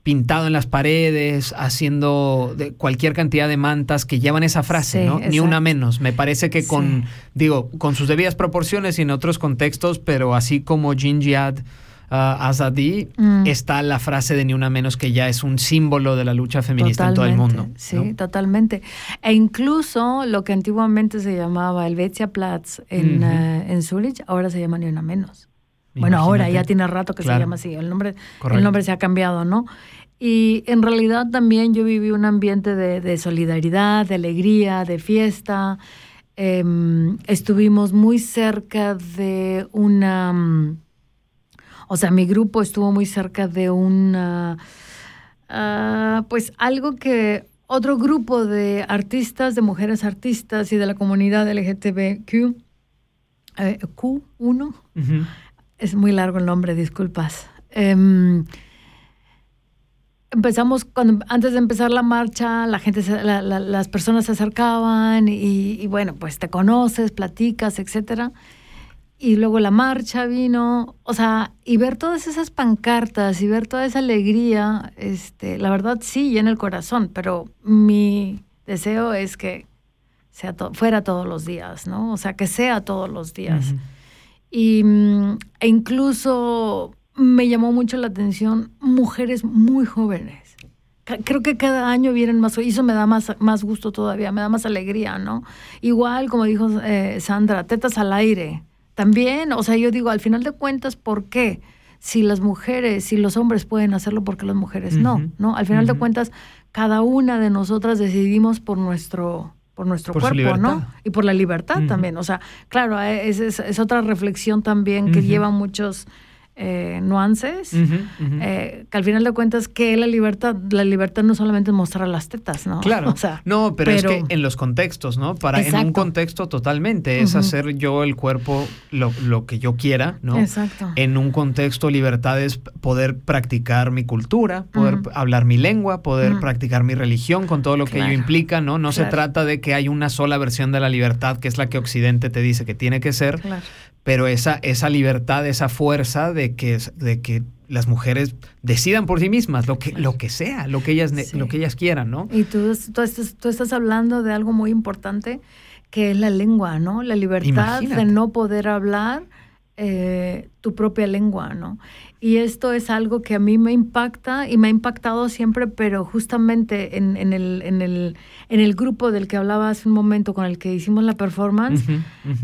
pintado en las paredes, haciendo de cualquier cantidad de mantas que llevan esa frase, ¿no? Ni una menos. Me parece que con, digo, con sus debidas proporciones y en otros contextos, pero así como Jinjiad uh, Azadi, mm. está la frase de ni una menos que ya es un símbolo de la lucha feminista en todo el mundo. Sí, totalmente. E incluso lo que antiguamente se llamaba el Platz en, uh, en Zurich, ahora se llama ni una menos. Bueno, ahora ya tiene rato que se llama así, el nombre, el nombre se ha cambiado, ¿no? Y en realidad también yo viví un ambiente de, solidaridad, de alegría, de fiesta. Em, estuvimos muy cerca de una... o sea, mi grupo estuvo muy cerca de una... Ah, pues algo que otro grupo de artistas, de mujeres artistas y de la comunidad LGTBQ, eh, Q1, es muy largo el nombre, disculpas. Em, empezamos, cuando, antes de empezar la marcha, la gente, las personas se acercaban y, bueno, pues te conoces, platicas, etcétera. Y luego la marcha vino, o sea, y ver todas esas pancartas y ver toda esa alegría, este, la verdad sí llena el corazón, pero mi deseo es que sea fuera todos los días, ¿no? O sea, que sea todos los días. Y, mm, e incluso me llamó mucho la atención mujeres muy jóvenes. Creo que cada año vienen más, y eso me da más, más gusto todavía, me da más alegría, ¿no? Igual, como dijo eh, Sandra, tetas al aire. También, o sea, yo digo, al final de cuentas, ¿por qué? Si las mujeres, si los hombres pueden hacerlo, ¿por qué las mujeres no? ¿No? Al final de cuentas, cada una de nosotras decidimos por nuestro, por nuestro cuerpo, ¿no? Y por la libertad también. O sea, claro, es, es, otra reflexión también que lleva muchos eh, nuances, eh, que al final de cuentas que la libertad, la libertad no solamente es mostrar las tetas, ¿no? Claro. O sea, no, pero, es que en los contextos, ¿no? Para en un contexto totalmente es hacer yo el cuerpo lo, lo, que yo quiera, ¿no? Exacto. En un contexto libertad es poder practicar mi cultura, poder hablar mi lengua, poder practicar mi religión con todo lo que ello implica, ¿no? No se trata de que hay una sola versión de la libertad que es la que Occidente te dice que tiene que ser, claro pero esa, esa libertad, esa fuerza de que, de que las mujeres decidan por sí mismas lo que, lo que sea, lo que ellas, lo que ellas quieran, ¿no? Y tú, tú, estás, tú estás hablando de algo muy importante que es la lengua, ¿no? La libertad de no poder hablar eh, tu propia lengua, ¿no? Y esto es algo que a mí me impacta y me ha impactado siempre, pero justamente en, en, el, en, el, en el grupo del que hablaba hace un momento con el que hicimos la performance,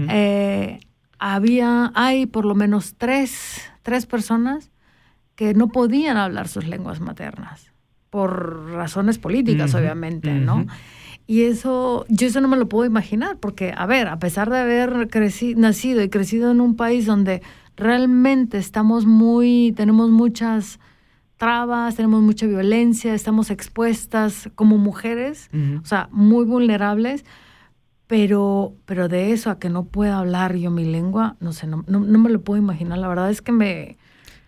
eh, había, hay por lo menos tres, tres personas que no podían hablar sus lenguas maternas, por razones políticas, obviamente, ¿no? Y eso, yo eso no me lo puedo imaginar, porque, a ver, a pesar de haber crecido, nacido y crecido en un país donde realmente estamos muy, tenemos muchas trabas, tenemos mucha violencia, estamos expuestas como mujeres, o sea, muy vulnerables, pero, pero de eso a que no pueda hablar yo mi lengua, no sé, no, no, me lo puedo imaginar. La verdad es que me,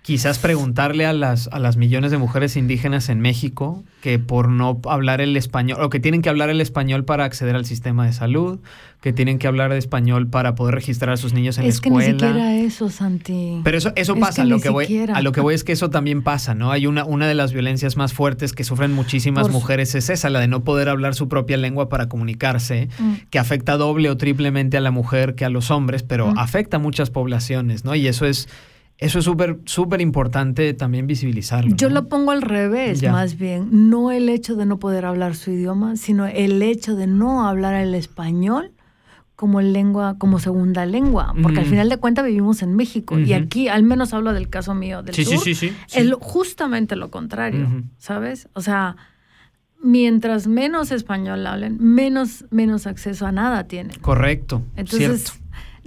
Quizás preguntarle a las, a las millones de mujeres indígenas en México que por no hablar el español, o que tienen que hablar el español para acceder al sistema de salud, que tienen que hablar español para poder registrar a sus niños en la escuela. Es que ni siquiera eso, Santi. Pero eso, eso pasa, lo que voy, a lo que voy es que eso también pasa, ¿no? Hay una, una de las violencias más fuertes que sufren muchísimas mujeres es esa, la de no poder hablar su propia lengua para comunicarse, mm. que afecta doble o triplemente a la mujer que a los hombres, pero mm. afecta a muchas poblaciones, ¿no? Y eso es eso es súper, súper importante también visibilizarlo. Yo lo pongo al revés, más bien. No el hecho de no poder hablar su idioma, sino el hecho de no hablar el español como lengua, como segunda lengua. Porque al final de cuentas vivimos en México. Y aquí, al menos hablo del caso mío del sur, es justamente lo contrario, ¿sabes? O sea, mientras menos español hablen, menos, menos acceso a nada tienen. Correcto. Entonces,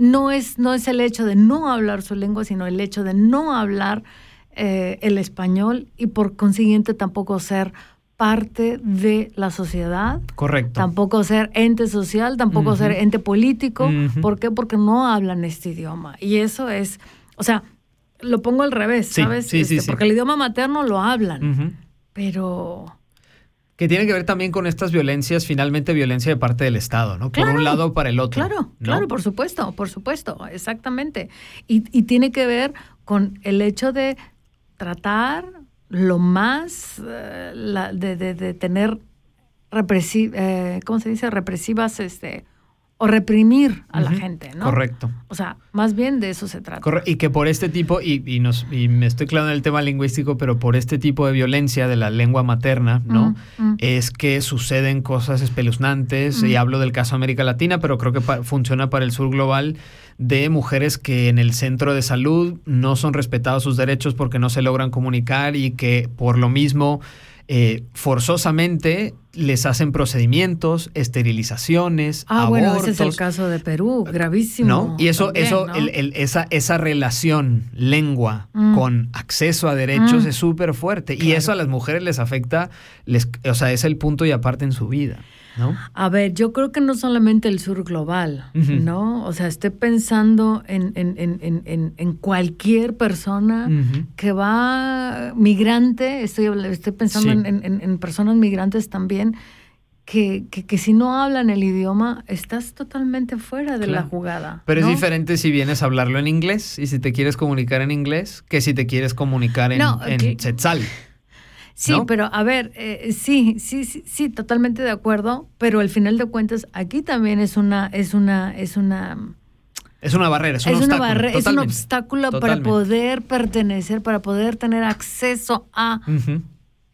no es, no es el hecho de no hablar su lengua, sino el hecho de no hablar eh, el español y por consiguiente tampoco ser parte de la sociedad. Correcto. Tampoco ser ente social, tampoco ser ente político. ¿Por qué? Porque no hablan este idioma. Y eso es, o sea, lo pongo al revés, ¿sabes? Sí, sí, este, Porque el idioma materno lo hablan, pero que tiene que ver también con estas violencias, finalmente violencia de parte del Estado, ¿no? por un lado para el otro. Claro, claro, por supuesto, por supuesto, exactamente. Y, tiene que ver con el hecho de tratar lo más eh, de, de, tener represi eh, ¿cómo se dice? represivas este, o reprimir a la gente, ¿no? Correcto. O sea, más bien de eso se trata. y que por este tipo, y, y, nos, y me estoy clavando en el tema lingüístico, pero por este tipo de violencia de la lengua materna, ¿no? Es que suceden cosas espeluznantes, y hablo del caso América Latina, pero creo que funciona para el sur global, de mujeres que en el centro de salud no son respetados sus derechos porque no se logran comunicar y que por lo mismo eh, forzosamente les hacen procedimientos, esterilizaciones, ah, bueno, ese es el caso de Perú, gravísimo. ¿No? Y eso, eso, esa, esa relación lengua mm. con acceso a derechos mm. es súper fuerte. Y eso a las mujeres les afecta, les, o sea, es el punto y aparte en su vida. A ver, yo creo que no solamente el sur global, ¿no? O sea, estoy pensando en, en, en, en cualquier persona que va migrante, estoy, estoy pensando en, personas migrantes también. Que, que, si no hablan el idioma, estás totalmente fuera de la jugada. Pero es diferente si vienes a hablarlo en inglés y si te quieres comunicar en inglés que si te quieres comunicar en, en Setzal. Sí, pero a ver, eh, sí, sí, sí, sí, totalmente de acuerdo, pero al final de cuentas aquí también es una, es una, es una es una barrera, es un obstáculo. Una barrera, es un obstáculo para poder pertenecer, para poder tener acceso a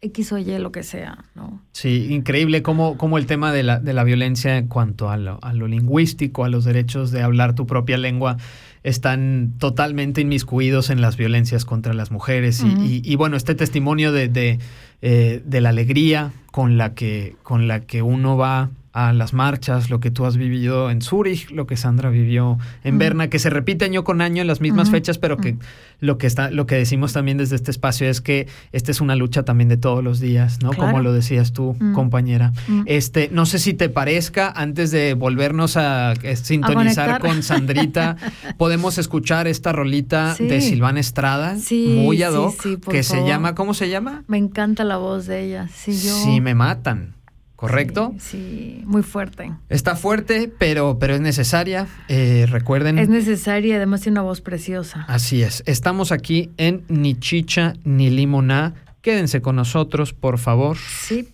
X o Y, lo que sea, ¿no? Sí, increíble cómo, cómo el tema de la, de la violencia en cuanto a lo, a lo lingüístico, a los derechos de hablar tu propia lengua, están totalmente inmiscuidos en las violencias contra las mujeres. y, bueno, este testimonio de, de, eh, de, la alegría con la, que, con la que uno va a las marchas, lo que tú has vivido en Zurich, lo que Sandra vivió en Berna, que se repite año con año en las mismas fechas, pero que lo que está, lo que decimos también desde este espacio es que esta es una lucha también de todos los días, ¿no? Como lo decías tú, compañera. Este, no sé si te parezca, antes de volvernos a eh, sintonizar con Sandrita, podemos escuchar esta rolita de Silvana Estrada, muy ad hoc, que se llama, ¿cómo se llama? Me encanta la voz de ella. Sí, yo... Sí, me matan. ¿Correcto? Sí, muy fuerte. Está fuerte, pero, pero es necesaria. Eh, recuerden. Es necesaria, además tiene una voz preciosa. Así es. Estamos aquí en Ni Chicha ni Limoná. Quédense con nosotros, por favor. Sí.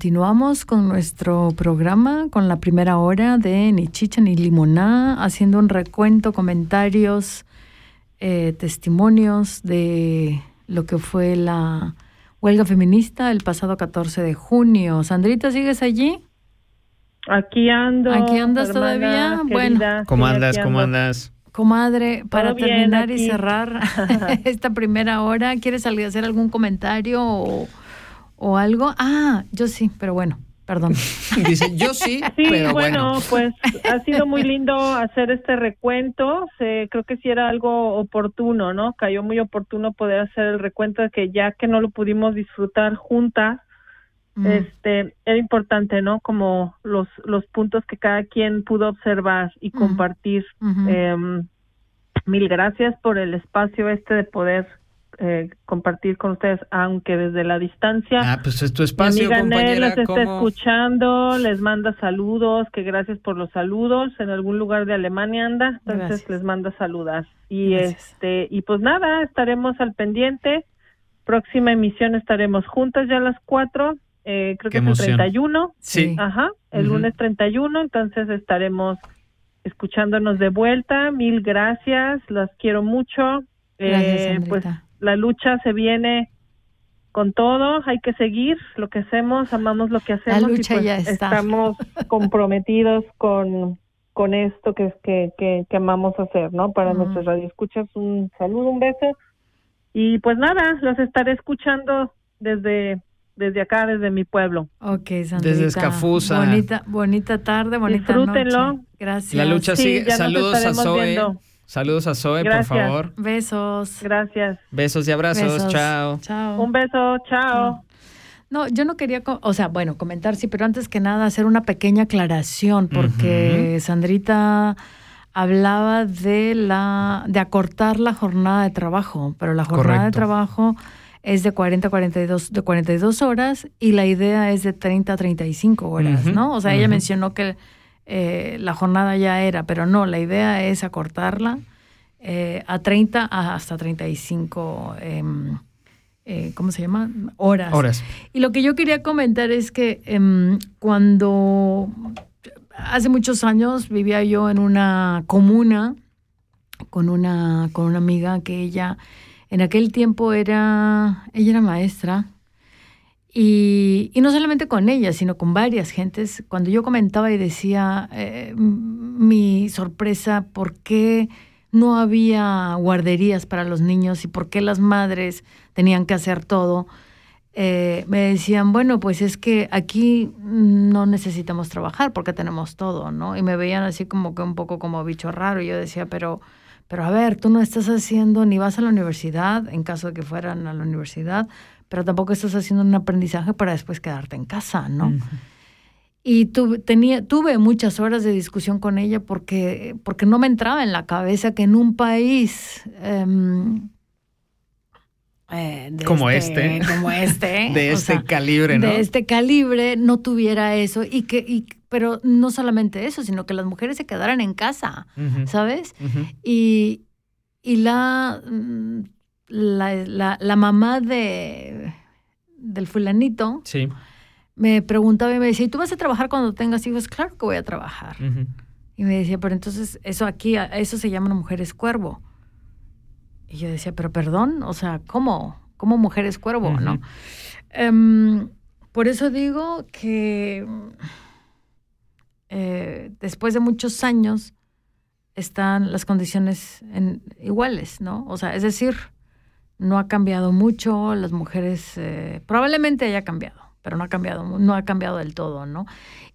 Continuamos con nuestro programa, con la primera hora de Ni Chicha ni Limoná, haciendo un recuento, comentarios, eh, testimonios de lo que fue la huelga feminista el pasado 14 de junio. Sandrita, ¿sigues allí? Aquí ando. ¿Aquí andas todavía? bueno. ¿Cómo andas? ¿Cómo andas? Comadre, para terminar y cerrar esta primera hora, ¿quieres salir a hacer algún comentario o o algo. Ah, yo sí, pero bueno, perdón. Dice, yo sí, sí pero bueno, pues ha sido muy lindo hacer este recuento. Se, creo que sí era algo oportuno, ¿no? Cayó muy oportuno poder hacer el recuento de que ya que no lo pudimos disfrutar juntas, mm. este, era importante, ¿no? Como los, los puntos que cada quien pudo observar y compartir. Em, mil gracias por el espacio este de poder eh, compartir con ustedes, aunque desde la distancia. Ah, pues es tu espacio, Mi amiga está escuchando, les manda saludos, que gracias por los saludos. En algún lugar de Alemania anda, entonces les manda saludar. Y este y pues nada, estaremos al pendiente. Próxima emisión estaremos juntas ya a las cuatro. Eh, creo que es el 31. Sí. Ajá, el lunes 31, entonces estaremos escuchándonos de vuelta. Mil gracias, las quiero mucho. Gracias, eh, pues la lucha se viene con todo, hay que seguir lo que hacemos, amamos lo que hacemos y pues estamos comprometidos con, con esto que, que, que, que amamos hacer, ¿no? Para nuestros radioescuchas un saludo, un beso y pues nada, los estaré escuchando desde desde acá, desde mi pueblo. Ok, Sandrita. Desde Escafusa. Bonita, bonita tarde, bonita Disfrútenlo. Gracias. La lucha sigue. Saludos a Zoe. Saludos a Zoe, por favor. Besos. Gracias. Besos y abrazos. Chao. Chao. Un beso. Chao. No, yo no quería, o sea, bueno, comentar, sí, pero antes que nada hacer una pequeña aclaración, porque Sandrita hablaba de la de acortar la jornada de trabajo, pero la jornada de trabajo es de 40 a 42 de 42 horas y la idea es de 30 a 35 horas, ¿no? O sea, ella mencionó que eh, la jornada ya era, pero no, la idea es acortarla eh, a 30 hasta 35, em, eh, ¿cómo se llama? Horas. Horas. Y lo que yo quería comentar es que em, cuando hace muchos años vivía yo en una comuna con una, con una amiga que ella en aquel tiempo era, ella era maestra y, no solamente con ella, sino con varias gentes. Cuando yo comentaba y decía eh, mi sorpresa, ¿por qué no había guarderías para los niños y por qué las madres tenían que hacer todo? Eh, me decían, bueno, pues es que aquí no necesitamos trabajar porque tenemos todo, ¿no? Y me veían así como que un poco como bicho raro. Y yo decía, pero, pero a ver, tú no estás haciendo ni vas a la universidad, en caso de que fueran a la universidad, pero tampoco estás haciendo un aprendizaje para después quedarte en casa, ¿no? Y tuve, tenía, tuve muchas horas de discusión con ella porque, porque no me entraba en la cabeza que en un país em, eh, como este, este, como este, de este calibre, ¿no? De este calibre no tuviera eso y que, y, pero no solamente eso, sino que las mujeres se quedaran en casa, ¿sabes? Y, y la la, la, mamá de, del fulanito sí. me preguntaba y me decía, ¿y tú vas a trabajar cuando tengas hijos? Claro que voy a trabajar. Y me decía, pero entonces eso aquí, eso se llaman mujeres cuervo. Y yo decía, pero perdón, o sea, ¿cómo? ¿Cómo mujeres cuervo? ¿No? Em, por eso digo que eh, después de muchos años están las condiciones en, iguales, ¿no? O sea, es decir, no ha cambiado mucho, las mujeres eh, probablemente haya cambiado, pero no ha cambiado, no ha cambiado del todo, ¿no?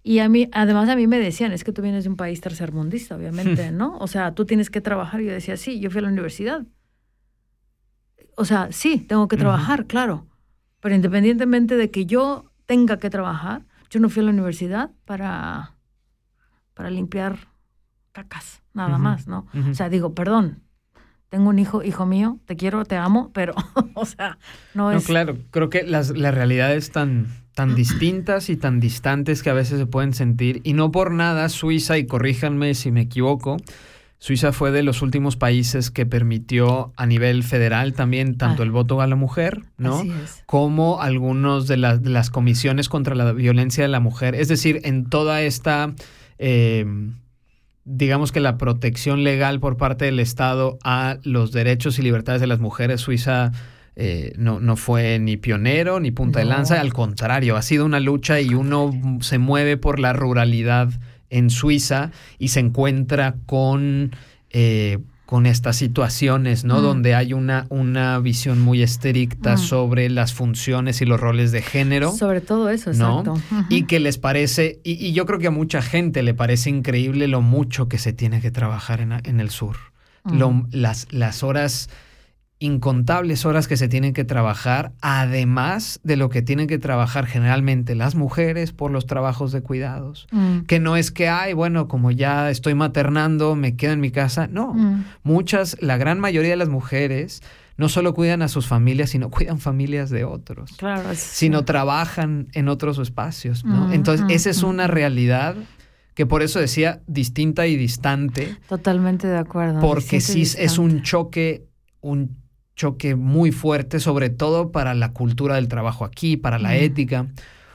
Y a mí, además a mí me decían, es que tú vienes de un país tercermundista, obviamente, ¿no? O sea, tú tienes que trabajar. Yo decía, sí, yo fui a la universidad. O sea, sí, tengo que trabajar, claro. Pero independientemente de que yo tenga que trabajar, yo no fui a la universidad para, para limpiar cacas, nada más, ¿no? O sea, digo, perdón, tengo un hijo, hijo mío, te quiero, te amo, pero, o sea, no, es... No, claro, creo que las, realidades tan, tan distintas y tan distantes que a veces se pueden sentir, y no por nada Suiza, y corríjanme si me equivoco, Suiza fue de los últimos países que permitió a nivel federal también tanto el voto a la mujer, ¿no? Como algunos de, las comisiones contra la violencia de la mujer. Es decir, en toda esta, em, digamos que la protección legal por parte del Estado a los derechos y libertades de las mujeres, Suiza eh, no, no, fue ni pionero ni punta de lanza, al contrario, ha sido una lucha y uno se mueve por la ruralidad en Suiza y se encuentra con, eh, con estas situaciones, ¿no? Mm. Donde hay una, una visión muy estricta mm. sobre las funciones y los roles de género. Sobre todo eso, exacto. Y que les parece, y, yo creo que a mucha gente le parece increíble lo mucho que se tiene que trabajar en, en el sur. Mm. las, las horas incontables horas que se tienen que trabajar, además de lo que tienen que trabajar generalmente las mujeres por los trabajos de cuidados. Mm. Que no es que, ay, bueno, como ya estoy maternando, me quedo en mi casa. No, mm. muchas, la gran mayoría de las mujeres no solo cuidan a sus familias, sino cuidan familias de otros. Claro. Sino trabajan en otros espacios, ¿no? Mm, Entonces, esa es una realidad que por eso decía distinta y distante. Totalmente de acuerdo. Porque sí es un choque, un choque muy fuerte, sobre todo para la cultura del trabajo aquí, para la ética.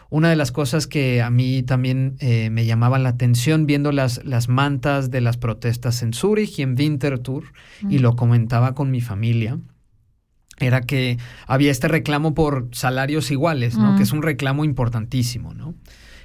Una de las cosas que a mí también eh, me llamaban la atención viendo las, las mantas de las protestas en Zurich y en Winterthur, y lo comentaba con mi familia, era que había este reclamo por salarios iguales, ¿no? Que es un reclamo importantísimo, ¿no?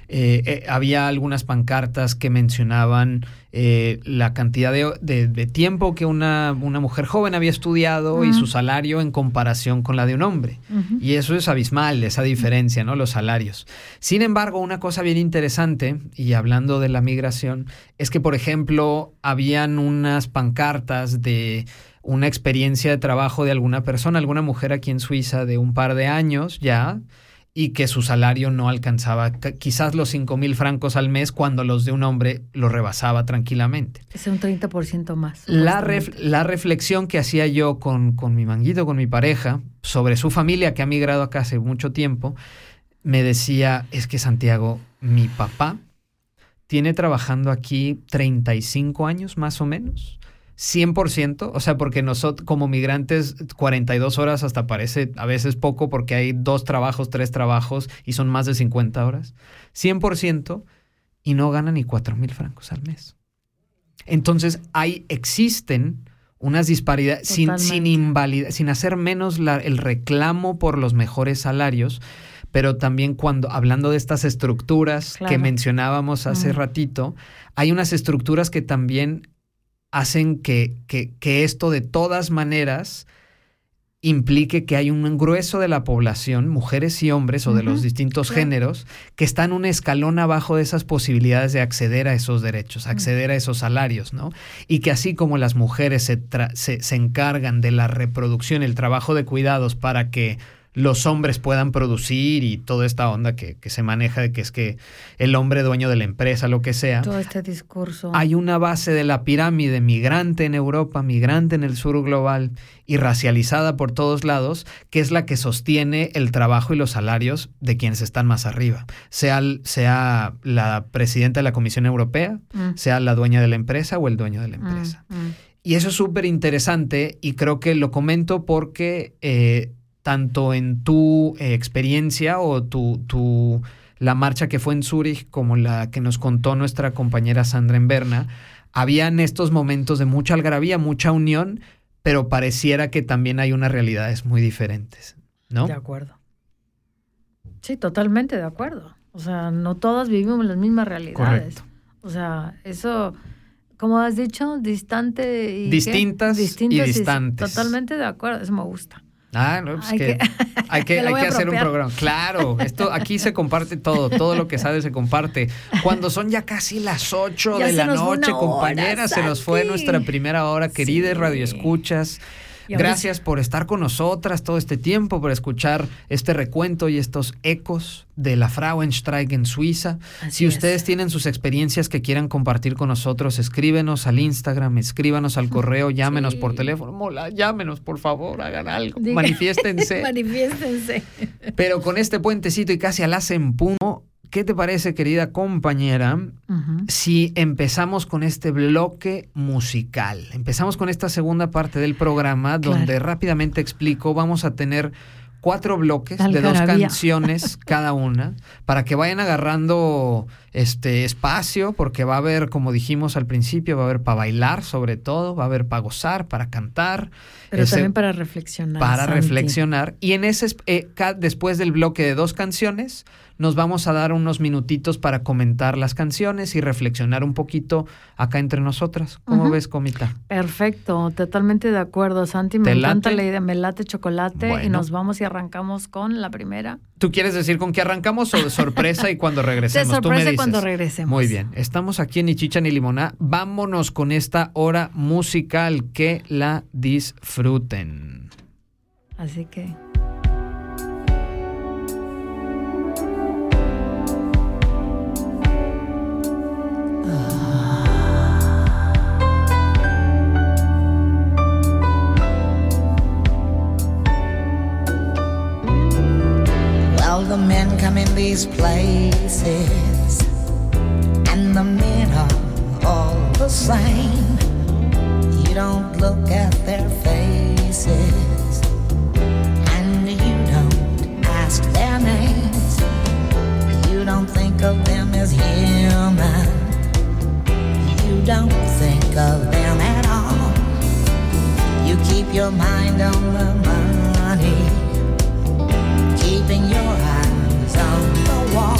Eh, eh, había algunas pancartas que mencionaban eh, la cantidad de, tiempo que una, una, mujer joven había estudiado y su salario en comparación con la de un hombre. Y eso es abismal, esa diferencia, ¿no? Los salarios. Sin embargo, una cosa bien interesante, y hablando de la migración, es que, por ejemplo, habían unas pancartas de una experiencia de trabajo de alguna persona, alguna mujer aquí en Suiza de un par de años ya, y que su salario no alcanzaba quizás los 5 mil francos al mes cuando los de un hombre lo rebasaba tranquilamente. Es un 30% más. La, la, reflexión que hacía yo con, con mi manguito, con mi pareja, sobre su familia que ha migrado acá hace mucho tiempo, me decía, es que Santiago, mi papá tiene trabajando aquí 35 años más o menos 100%, o sea, porque nosotros como migrantes 42 horas hasta parece a veces poco porque hay dos trabajos, tres trabajos y son más de 50 horas. 100% y no ganan ni 4 mil francos al mes. Entonces, ahí existen unas disparidades sin, sin invalidar, sin hacer menos el reclamo por los mejores salarios, pero también cuando, hablando de estas estructuras que mencionábamos hace ratito, hay unas estructuras que también hacen que, que, esto de todas maneras implique que hay un grueso de la población, mujeres y hombres o de los distintos géneros, que están un escalón abajo de esas posibilidades de acceder a esos derechos, acceder a esos salarios, ¿no? Y que así como las mujeres se, se, se encargan de la reproducción, el trabajo de cuidados para que los hombres puedan producir y toda esta onda que, se maneja de que es que el hombre dueño de la empresa, lo que sea. Todo este discurso. Hay una base de la pirámide migrante en Europa, migrante en el sur global y racializada por todos lados, que es la que sostiene el trabajo y los salarios de quienes están más arriba. Sea, sea la presidenta de la Comisión Europea, mm. sea la dueña de la empresa o el dueño de la mm, empresa. Mm. Y eso es súper interesante y creo que lo comento porque eh, tanto en tu eh, experiencia o tu, tu, la marcha que fue en Zúrich como la que nos contó nuestra compañera Sandra en Berna, habían estos momentos de mucha algarabía, mucha unión, pero pareciera que también hay unas realidades muy diferentes, ¿no? De acuerdo. Sí, totalmente de acuerdo. O sea, no todas vivimos las mismas realidades. O sea, eso, como has dicho, distante y... Distintas, distintas y distantes. totalmente de acuerdo, eso me gusta. Ah, no, pues hay que, hay que, hay que hacer un programa. Claro, esto aquí se comparte todo, todo lo que sabes se comparte. Cuando son ya casi las 8 de la noche, compañeras, se nos fue nuestra primera hora, queridas Radio Escuchas. Gracias por estar con nosotras todo este tiempo, por escuchar este recuento y estos ecos de la Frauenstreik en Suiza. si ustedes tienen sus experiencias que quieran compartir con nosotros, escríbenos al Instagram, escríbanos al correo, llámenos por teléfono. Mola, llámenos, por favor, hagan algo. Manifiéstense. Manifiéstense. Pero con este puentecito y casi al en punto ¿qué te parece, querida compañera, si empezamos con este bloque musical? Empezamos con esta segunda parte del programa donde rápidamente explico, vamos a tener cuatro bloques de dos canciones cada una para que vayan agarrando este espacio porque va a haber como dijimos al principio va a haber para bailar sobre todo va a haber para gozar para cantar pero también para reflexionar para reflexionar. Y en ese eh, después del bloque de dos canciones nos vamos a dar unos minutitos para comentar las canciones y reflexionar un poquito acá entre nosotras. ¿Cómo ves, Comita? Perfecto, totalmente de acuerdo, Santi. Me encanta la idea, me late chocolate y nos vamos y arrancamos con la primera. ¿Tú quieres decir con qué arrancamos o de sorpresa y cuando regresemos? De sorpresa y cuando regresemos. Muy bien, estamos aquí en Ni Chicha ni Limoná. Vámonos con esta hora musical, que la disfruten. Así que... the men come in these places, and the men are all the same. You don't look at their faces, and you don't ask their names. You don't think of them as human. You don't think of them at all. You keep your mind on the money, keeping your eyes on the wall.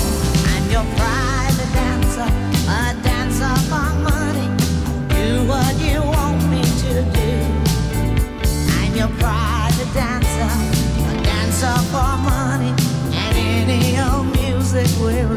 I'm your private dancer, a dancer for money. Do what you want me to do. I'm your private dancer, a dancer for money, and any old music will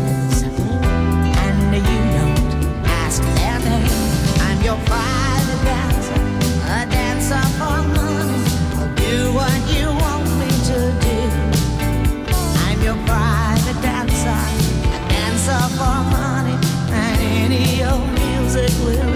live.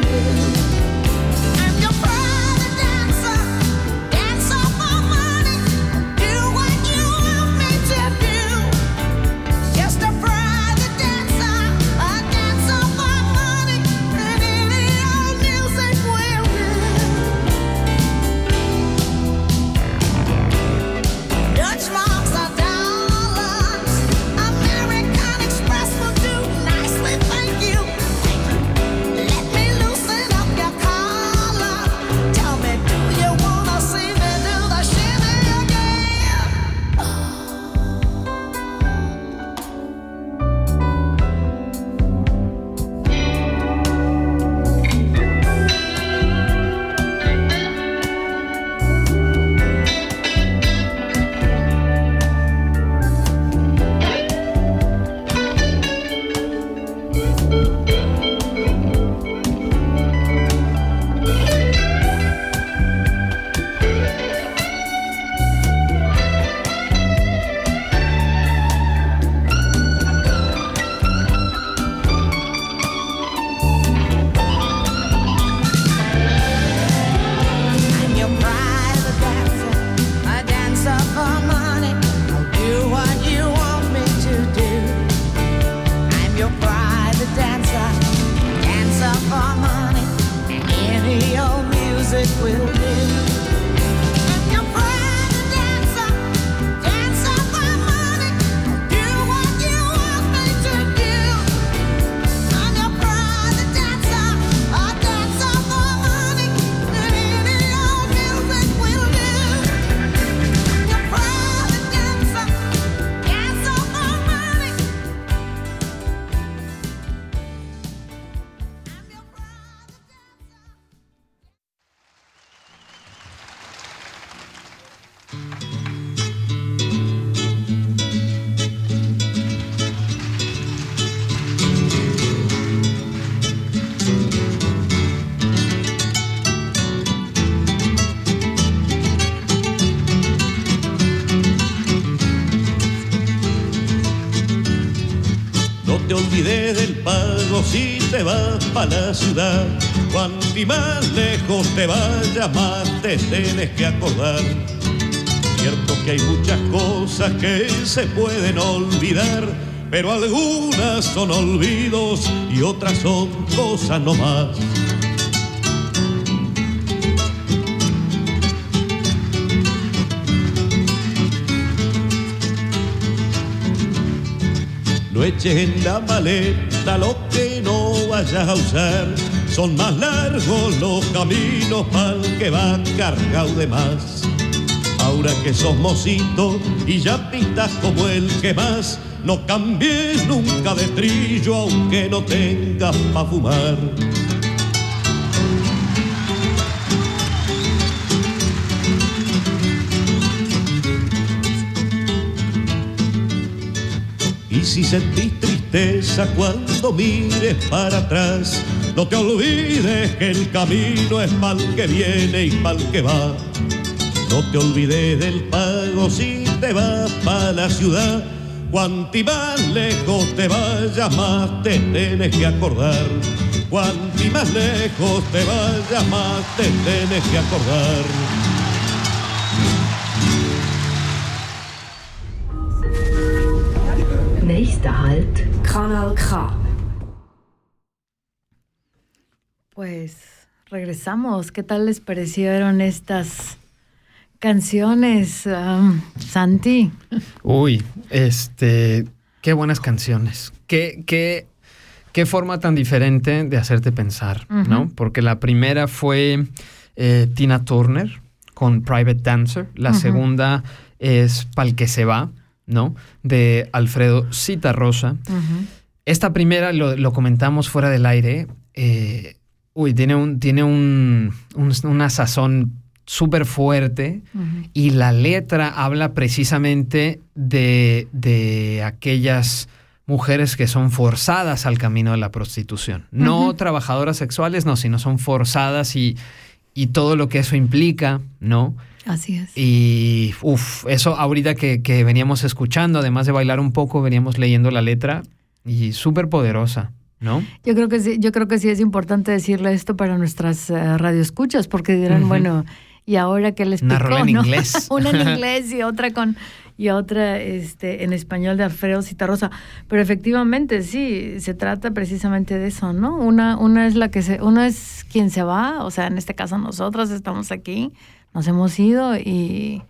Cuanto más lejos te vayas, más te tienes que acordar. Cierto que hay muchas cosas que se pueden olvidar, pero algunas son olvidos y otras son cosas no más. No eches en la maleta lo que no vayas a usar. Son más largos los caminos para el que va cargado de más. Ahora que sos mocito y ya pistas como el que más, no cambies nunca de trillo aunque no tengas pa' fumar. Y si sentís tristeza cuando mires para atrás, no te olvides que el camino es mal que viene y mal que va. No te olvides del pago si te vas para la ciudad. Cuanti más lejos te vayas, más te tienes que acordar. Cuanti más lejos te vayas, más te tienes que acordar. Nächster Halt, Kanal K. Pues regresamos. ¿Qué tal les parecieron estas canciones, um, Santi? Uy, este, qué buenas canciones. Qué, qué, qué forma tan diferente de hacerte pensar, ¿no? Porque la primera fue eh, Tina Turner con Private Dancer. La segunda es Pal que se va, ¿no? De Alfredo Citarrosa. Esta primera lo, comentamos fuera del aire. Eh, uy, tiene un, tiene un, una sazón súper fuerte y la letra habla precisamente de, de, aquellas mujeres que son forzadas al camino de la prostitución. No trabajadoras sexuales, no, sino son forzadas y, y todo lo que eso implica, ¿no? Así es. Y uff, eso ahorita que, que, veníamos escuchando, además de bailar un poco, veníamos leyendo la letra y súper poderosa. ¿No? Yo creo que sí, yo creo que sí es importante decirle esto para nuestras uh, radioescuchas, porque dirán, bueno, y ahora que les Una picó, en ¿no? inglés. Una en inglés y otra con y otra este en español de Alfredo Citarrosa. Pero efectivamente sí, se trata precisamente de eso, ¿no? Una una es la que se una es quien se va, o sea, en este caso nosotros estamos aquí, nos hemos ido y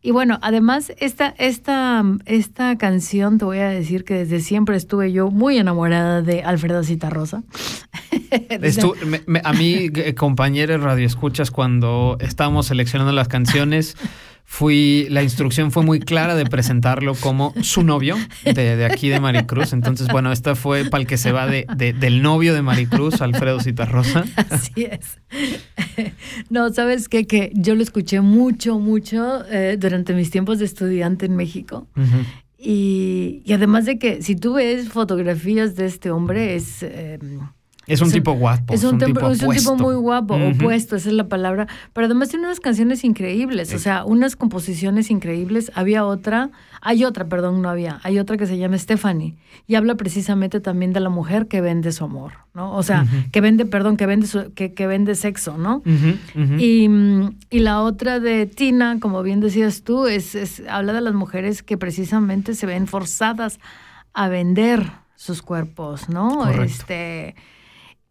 y bueno, además, esta, esta, esta canción, te voy a decir que desde siempre estuve yo muy enamorada de Alfredo Citarrosa. A mí, compañeros radioescuchas, cuando estábamos seleccionando las canciones, fui, la instrucción fue muy clara de presentarlo como su novio de, de aquí de Maricruz. Entonces, bueno, esta fue para el que se va de, de, del novio de Maricruz, Alfredo Citarrosa. Así es. No, ¿sabes qué? Que yo lo escuché mucho, mucho eh, durante mis tiempos de estudiante en México. Uh -huh. y, y, además de que si tú ves fotografías de este hombre, es... Eh, es un, es un tipo guapo. Es un, un tipo, es un tipo muy guapo, uh -huh. opuesto, esa es la palabra. Pero además tiene unas canciones increíbles, o sea, unas composiciones increíbles. Había otra, hay otra, perdón, no había, hay otra que se llama Stephanie y habla precisamente también de la mujer que vende su amor, ¿no? O sea, uh -huh. que vende, perdón, que vende, su, que, que, vende sexo, ¿no? Uh y, y, la otra de Tina, como bien decías tú, es, es, habla de las mujeres que precisamente se ven forzadas a vender sus cuerpos, ¿no? Correcto. Este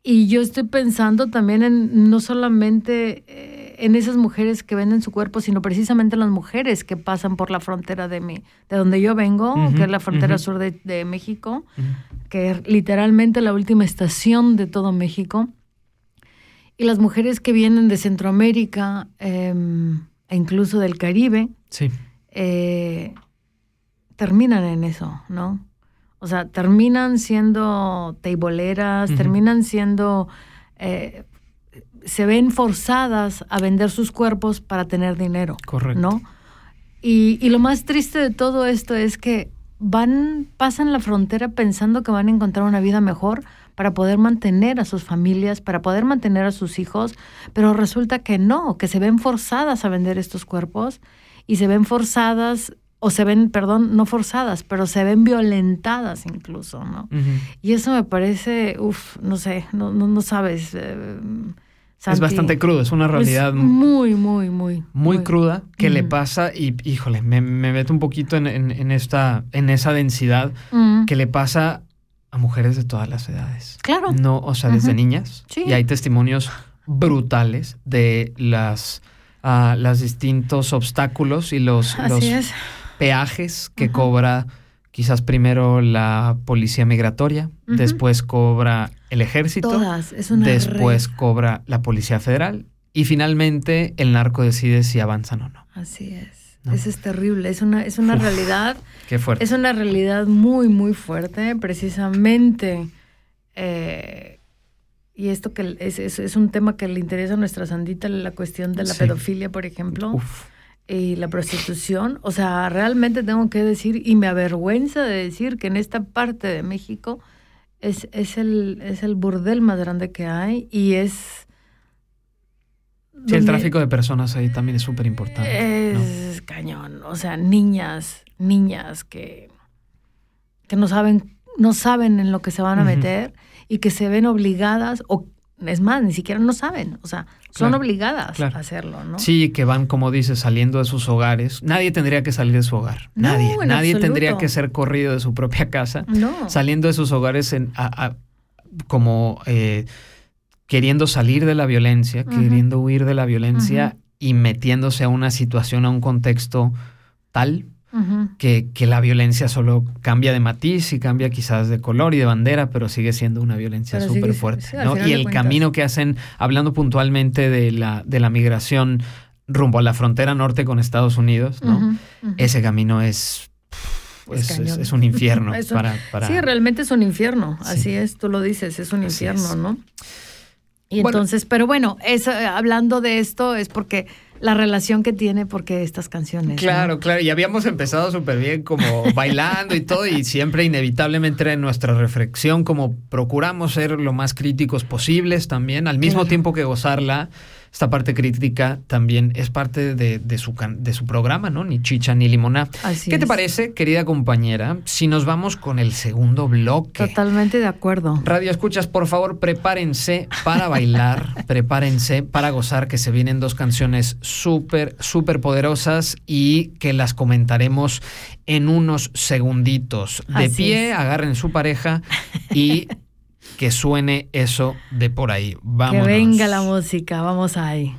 y yo estoy pensando también en no solamente eh, en esas mujeres que venden su cuerpo, sino precisamente en las mujeres que pasan por la frontera de mi, de donde yo vengo, uh -huh, que es la frontera uh -huh. sur de, de México, uh -huh. que es literalmente la última estación de todo México. Y las mujeres que vienen de Centroamérica eh, e incluso del Caribe, sí. eh, terminan en eso, ¿no? O sea, terminan siendo teiboleras, uh -huh. terminan siendo... Eh, se ven forzadas a vender sus cuerpos para tener dinero. Correcto. ¿No? Y, y, lo más triste de todo esto es que van, pasan la frontera pensando que van a encontrar una vida mejor para poder mantener a sus familias, para poder mantener a sus hijos, pero resulta que no, que se ven forzadas a vender estos cuerpos y se ven forzadas o se ven, perdón, no forzadas, pero se ven violentadas incluso, ¿no? Y eso me parece, uff, no sé, no, no, no sabes. Eh, es bastante crudo, es una realidad muy, muy, muy. Muy, cruda que le pasa y, híjole, me, meto un poquito en, esta, en esa densidad que le pasa a mujeres de todas las edades. Claro. No, o sea, desde niñas. Sí. Y hay testimonios brutales de las, uh, los distintos obstáculos y los, los peajes que cobra quizás primero la policía migratoria, después cobra el ejército, Todas. después cobra la policía federal y finalmente el narco decide si avanzan o no. Así es. Eso es terrible, es una, es una realidad. Qué fuerte. Es una realidad muy, muy fuerte, precisamente. Eh, y esto que es, es, un tema que le interesa a nuestra Sandita, la cuestión de la pedofilia, por ejemplo. Uf y la prostitución. O sea, realmente tengo que decir, y me avergüenza de decir que en esta parte de México es, es, el, es el burdel más grande que hay y es... Sí, el tráfico de personas ahí también es súper importante. Es cañón. O sea, niñas, niñas que, que no saben, no saben en lo que se van a meter y que se ven obligadas o es más, ni siquiera no saben, o sea, son obligadas a hacerlo, ¿no? Sí, que van, como dices, saliendo de sus hogares. Nadie tendría que salir de su hogar. Nadie. Nadie tendría que ser corrido de su propia casa. No. Saliendo de sus hogares en, como eh, queriendo salir de la violencia, queriendo huir de la violencia y metiéndose a una situación, a un contexto tal que, que, la violencia solo cambia de matiz y cambia quizás de color y de bandera, pero sigue siendo una violencia súper fuerte. y el camino que hacen, hablando puntualmente de la, de la migración rumbo a la frontera norte con Estados Unidos, ¿no? Ese camino es es, un infierno para, para, Sí, realmente es un infierno. Así es, tú lo dices, es un infierno, ¿no? Y entonces, pero bueno, es, hablando de esto es porque la relación que tiene porque estas canciones. Claro, claro, y habíamos empezado súper bien como bailando y todo y siempre inevitablemente en nuestra reflexión como procuramos ser lo más críticos posibles también, al mismo tiempo que gozarla esta parte crítica también es parte de, su, de su programa, ¿no? Ni chicha ni limona. ¿Qué te parece, querida compañera, si nos vamos con el segundo bloque? Totalmente de acuerdo. Radio Escuchas, por favor, prepárense para bailar, prepárense para gozar, que se vienen dos canciones súper, súper poderosas y que las comentaremos en unos segunditos. De pie, agarren su pareja y que suene eso de por ahí. Vamos. Que venga la música, vamos ahí.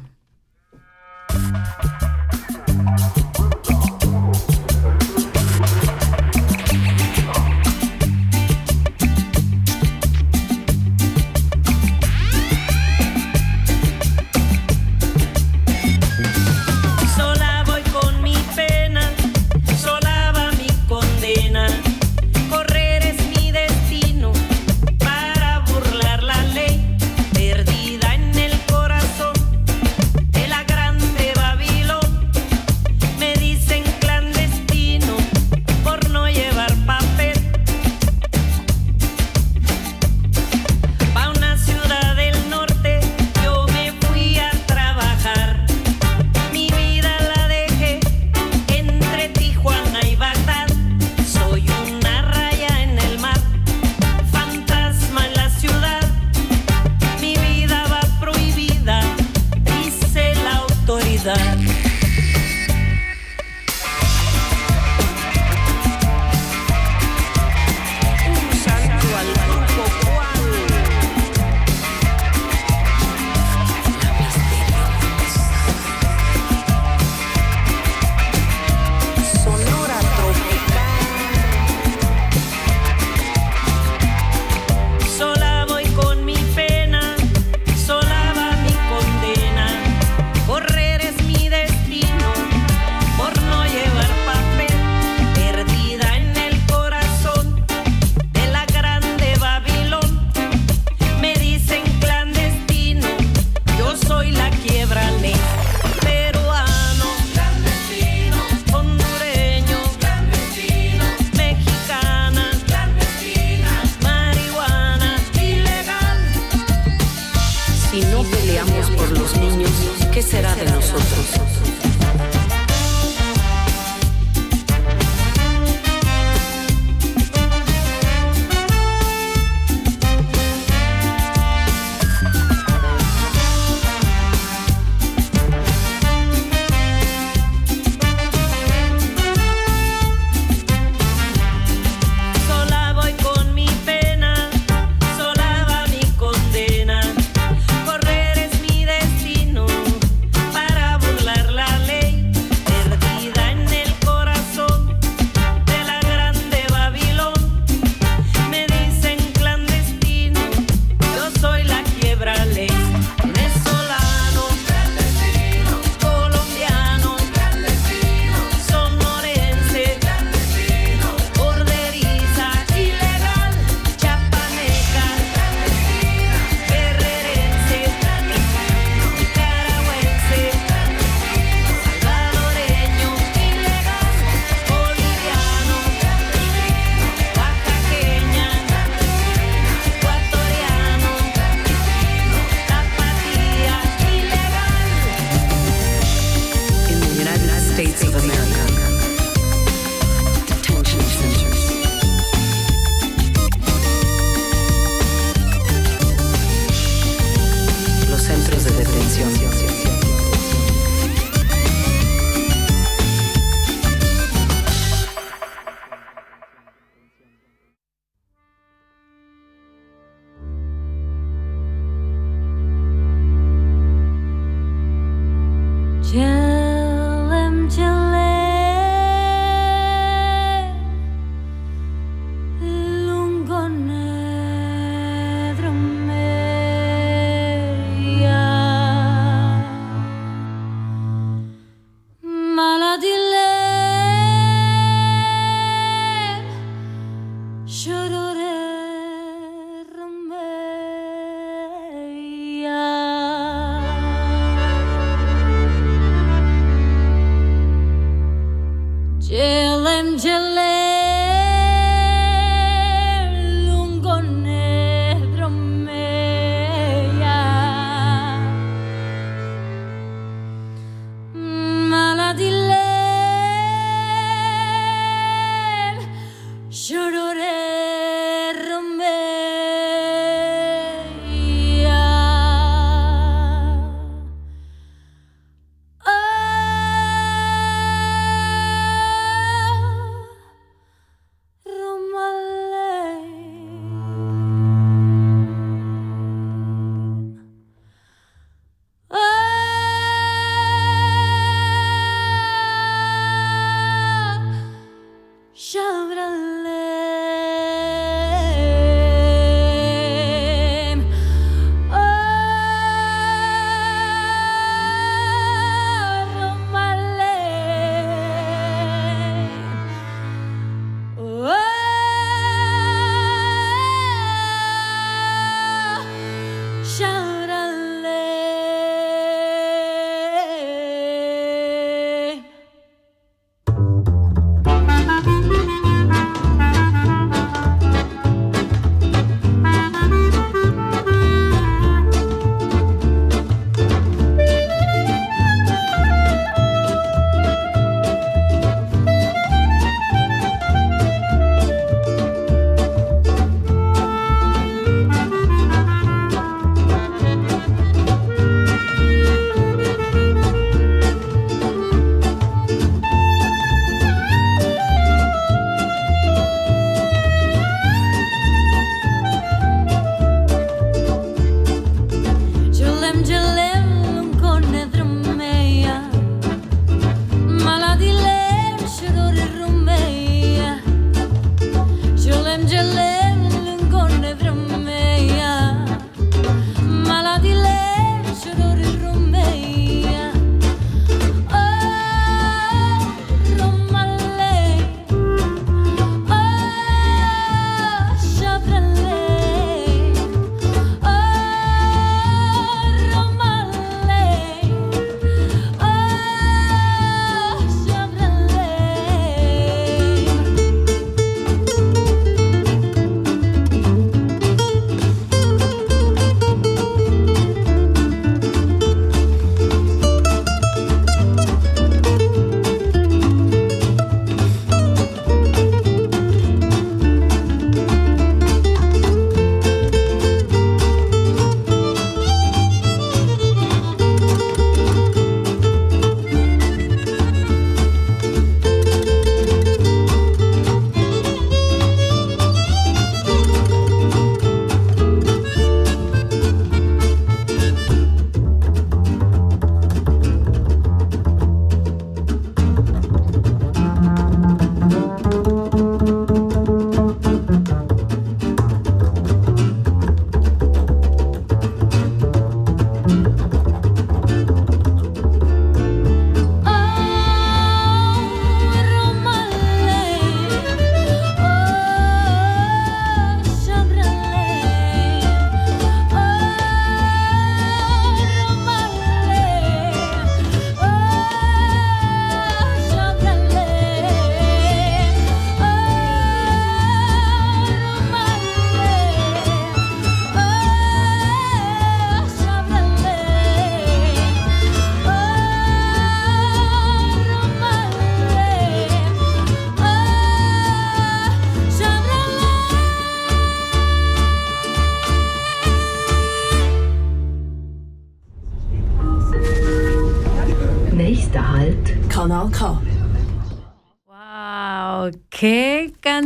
por los niños, ¿qué será de nosotros?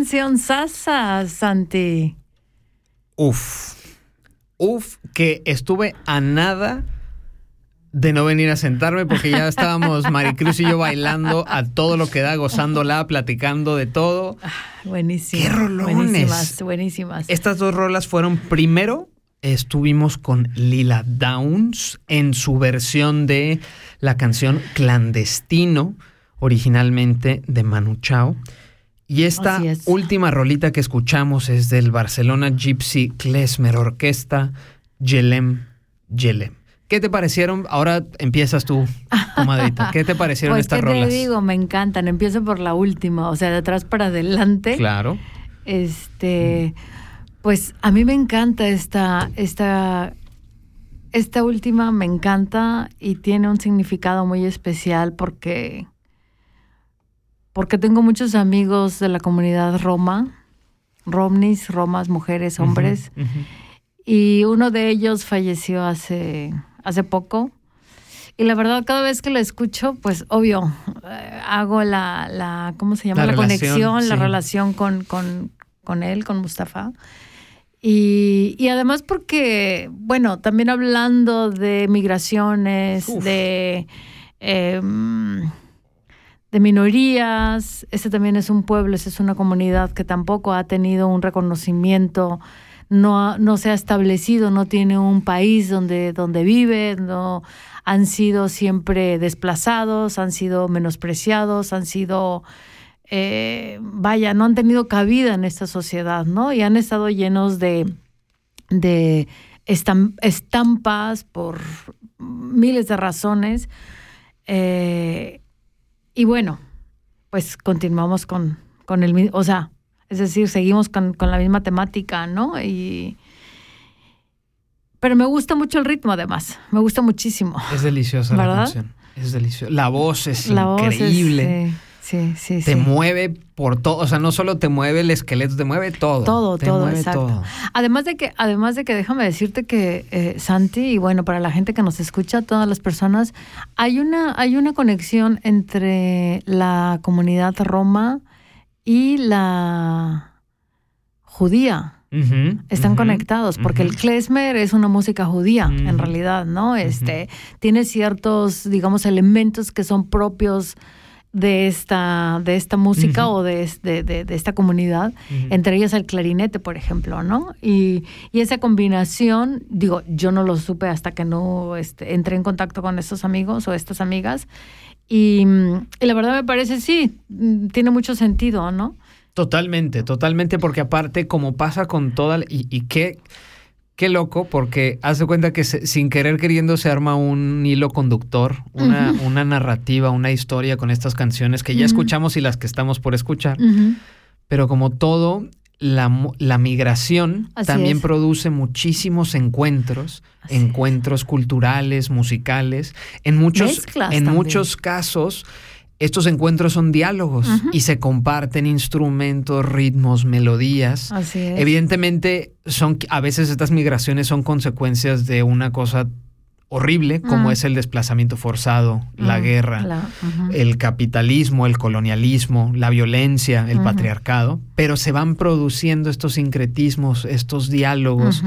Canción Sasa, Santi? Uf. Uf, que estuve a nada de no venir a sentarme porque ya estábamos Maricruz y yo bailando a todo lo que da, gozándola, platicando de todo. Ah, buenísimo. ¡Qué rolones! Buenísimas, buenísimas. Estas dos rolas fueron primero, estuvimos con Lila Downs en su versión de la canción Clandestino, originalmente de Manu Chao. Y esta última rolita que escuchamos es del Barcelona Gypsy Klezmer Orquesta, Yelem Yelem, ¿Qué te parecieron? Ahora empiezas tú, comadrita. ¿Qué te parecieron pues, estas ¿qué rolas? te digo? Me encantan. Empiezo por la última, o sea, de atrás para adelante. Claro. Este, pues a mí me encanta esta, esta, esta última me encanta y tiene un significado muy especial porque, porque tengo muchos amigos de la comunidad Roma, Romnis, Romas, mujeres, hombres, y uno de ellos falleció hace, hace poco. Y la verdad, cada vez que la escucho, pues obvio, eh, hago la, la, ¿cómo se llama? La La, relación, conexión, la relación con, con, con él, con Mustafa. Y, y además porque, bueno, también hablando de migraciones, Uf. de, em, de minorías, este también es un pueblo, esta es una comunidad que tampoco ha tenido un reconocimiento, no, no se ha establecido, no tiene un país donde, donde vive, no han sido siempre desplazados, han sido menospreciados, han sido eh, vaya, no han tenido cabida en esta sociedad, ¿no? Y han estado llenos de, de estam- estampas por miles de razones. Eh, y bueno, pues continuamos con, con el mismo, o sea, es decir, seguimos con, con la misma temática, ¿no? Y, pero me gusta mucho el ritmo, además, me gusta muchísimo. Es deliciosa la canción. Es deliciosa. La voz es La voz es, increíble. sí, sí, sí. te sí. mueve por todo. O sea, no solo te mueve el esqueleto, te mueve todo. Todo, Te todo, mueve exacto. todo. Además de que, además de que déjame decirte que eh, Santi, y bueno, para la gente que nos escucha, todas las personas, hay una, hay una conexión entre la comunidad roma y la judía. Están conectados, porque el klezmer es una música judía, en Ujú. realidad, ¿no? Este, tiene ciertos, digamos, elementos que son propios de esta, de esta música o de, de- de- de esta comunidad, entre ellas el clarinete, por ejemplo, ¿no? Y, y esa combinación, digo, yo no lo supe hasta que no este, entré en contacto con estos amigos o estas amigas, y, y la verdad me parece, sí, tiene mucho sentido, ¿no? Totalmente, totalmente, porque aparte, como pasa con toda. y qué, qué loco, porque haz de cuenta que se- sin querer queriendo se arma un hilo conductor, una, una narrativa, una historia con estas canciones que ya escuchamos y las que estamos por escuchar. Pero como todo, la, migración Así también es. produce muchísimos encuentros, Así es. encuentros culturales, musicales. En muchos, Mezclas en también. muchos casos, estos encuentros son diálogos y se comparten instrumentos, ritmos, melodías. Así es. Evidentemente, son, a veces estas migraciones son consecuencias de una cosa horrible, como es el desplazamiento forzado, la guerra, la- el capitalismo, el colonialismo, la violencia, el patriarcado, pero se van produciendo estos sincretismos, estos diálogos,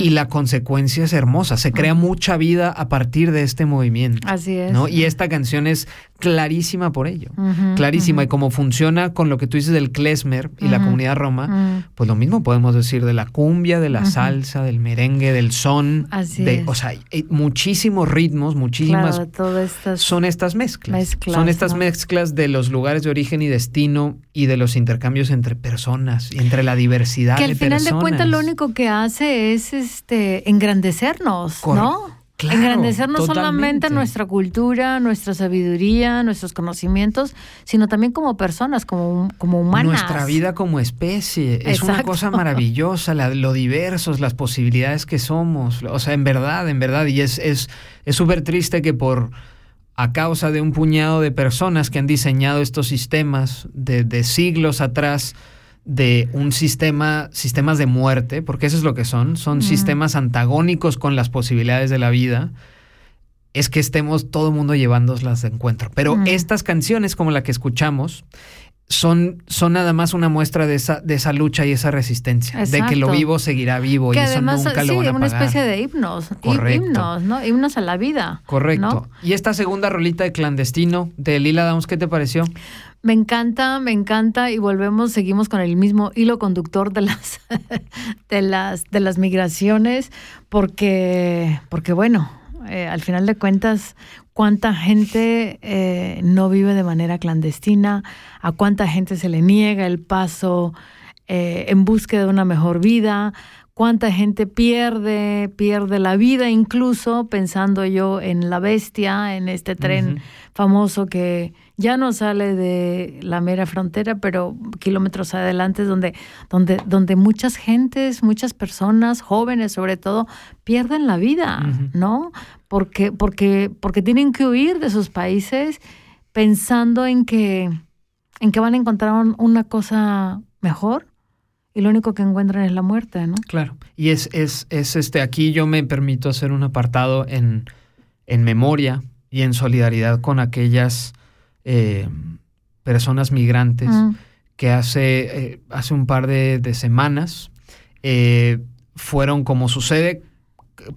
y la consecuencia es hermosa. Se crea mucha vida a partir de este movimiento. Así es. ¿no? Y esta canción es clarísima por ello. Clarísima. Y como funciona con lo que tú dices del klezmer y la comunidad roma, pues lo mismo podemos decir de la cumbia, de la salsa, del merengue, del son. Así de, es. O sea, hay muchísimos ritmos, muchísimas Claro, todas estas. son estas mezclas. Mezclas, son estas ¿no? mezclas de los lugares de origen y destino y de los intercambios entre personas y entre la diversidad que al de final de personas. cuentas lo único que hace es este engrandecernos, ¿no? Claro, Engrandecer no solamente nuestra cultura, nuestra sabiduría, nuestros conocimientos, sino también como personas, como, como humanas. Nuestra vida como especie es una cosa maravillosa, la- lo diversos, las posibilidades que somos. O sea, en verdad, en verdad. Y es es es súper triste que por a causa de un puñado de personas que han diseñado estos sistemas de, de siglos atrás de un sistema, sistemas de muerte, porque eso es lo que son, son Mm. sistemas antagónicos con las posibilidades de la vida, es que estemos todo el mundo llevándolas de encuentro. Pero Mm. estas canciones, como la que escuchamos, son, son nada más una muestra de esa, de esa lucha y esa resistencia, de que lo vivo seguirá vivo que y eso nunca sí, lo van a una especie de himnos, hi- Correcto. himnos, ¿no? Himnos a la vida. Correcto. ¿no? Y esta segunda rolita de clandestino de Lila Downs, ¿qué te pareció? Me encanta, me encanta y volvemos, seguimos con el mismo hilo conductor de las de las de las migraciones, porque porque bueno, eh, al final de cuentas, cuánta gente eh, no vive de manera clandestina, a cuánta gente se le niega el paso eh, en búsqueda de una mejor vida, cuánta gente pierde, pierde la vida, incluso pensando yo en la bestia, en este tren famoso que ya no sale de la mera frontera, pero kilómetros adelante, donde, donde, donde muchas gentes, muchas personas, jóvenes sobre todo, pierden la vida, ¿no? Porque, porque, porque tienen que huir de sus países pensando en que, en que van a encontrar una cosa mejor y lo único que encuentran es la muerte, ¿no? Claro. Y es, es, es este, aquí yo me permito hacer un apartado en, en memoria y en solidaridad con aquellas eh, personas migrantes mm. que hace, eh, hace un par de, semanas eh, fueron, como sucede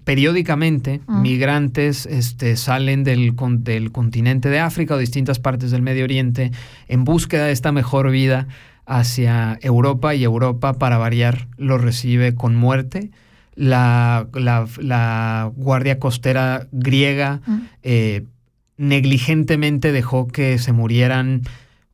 periódicamente, mm. migrantes este, salen del, del continente de África o distintas partes del Medio Oriente en búsqueda de esta mejor vida hacia Europa y Europa, para variar, lo recibe con muerte. La, la, Guardia Costera griega mm negligentemente dejó que se murieran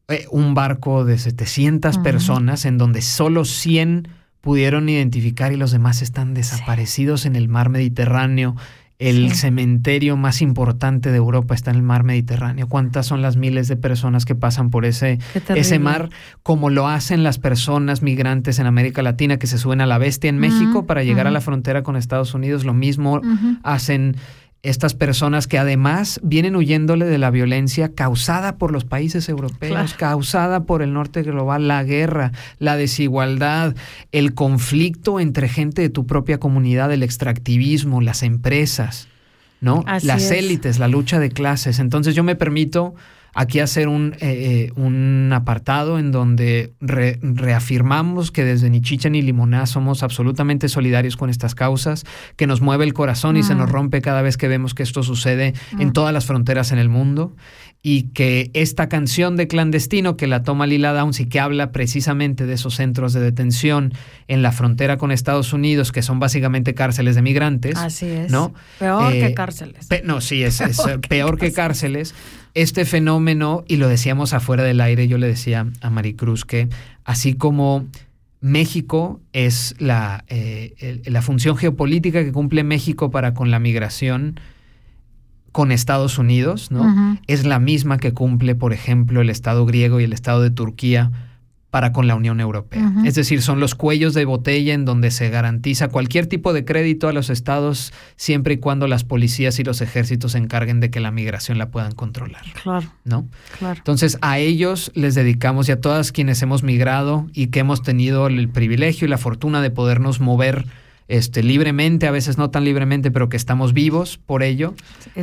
eh, un barco de 700 personas en donde solo 100 pudieron identificar y los demás están desaparecidos en el mar Mediterráneo. El cementerio más importante de Europa está en el mar Mediterráneo. ¿Cuántas son las miles de personas que pasan por ese, ese mar? Como lo hacen las personas migrantes en América Latina que se suben a la bestia en México para llegar a la frontera con Estados Unidos. Lo mismo hacen estas personas que además vienen huyéndole de la violencia causada por los países europeos, causada por el norte global, la guerra, la desigualdad, el conflicto entre gente de tu propia comunidad, el extractivismo, las empresas, ¿no? las élites, la lucha de clases. Entonces yo me permito aquí hacer un, eh, eh, un apartado en donde reafirmamos que desde ni chicha ni limoná somos absolutamente solidarios con estas causas, que nos mueve el corazón y se nos mm. rompe cada vez que vemos que esto sucede en mm. todas las fronteras en el mundo y que esta canción de clandestino que la toma Lila Downs y que habla precisamente de esos centros de detención en la frontera con Estados Unidos, que son básicamente cárceles de migrantes. Así es. ¿no? Peor que eh, cárceles. no, sí, es, peor, que, cárceles. Este fenómeno, y lo decíamos afuera del aire, yo le decía a Maricruz que así como México es la, eh, la función geopolítica que cumple México para con la migración, con Estados Unidos, ¿no? Es la misma que cumple, por ejemplo, el Estado griego y el Estado de Turquía para con la Unión Europea. Es decir, son los cuellos de botella en donde se garantiza cualquier tipo de crédito a los estados siempre y cuando las policías y los ejércitos se encarguen de que la migración la puedan controlar. Claro. ¿No? Claro. Entonces, a ellos les dedicamos y a todas quienes hemos migrado y que hemos tenido el privilegio y la fortuna de podernos mover este, libremente, a veces no tan libremente, pero que estamos vivos por ello.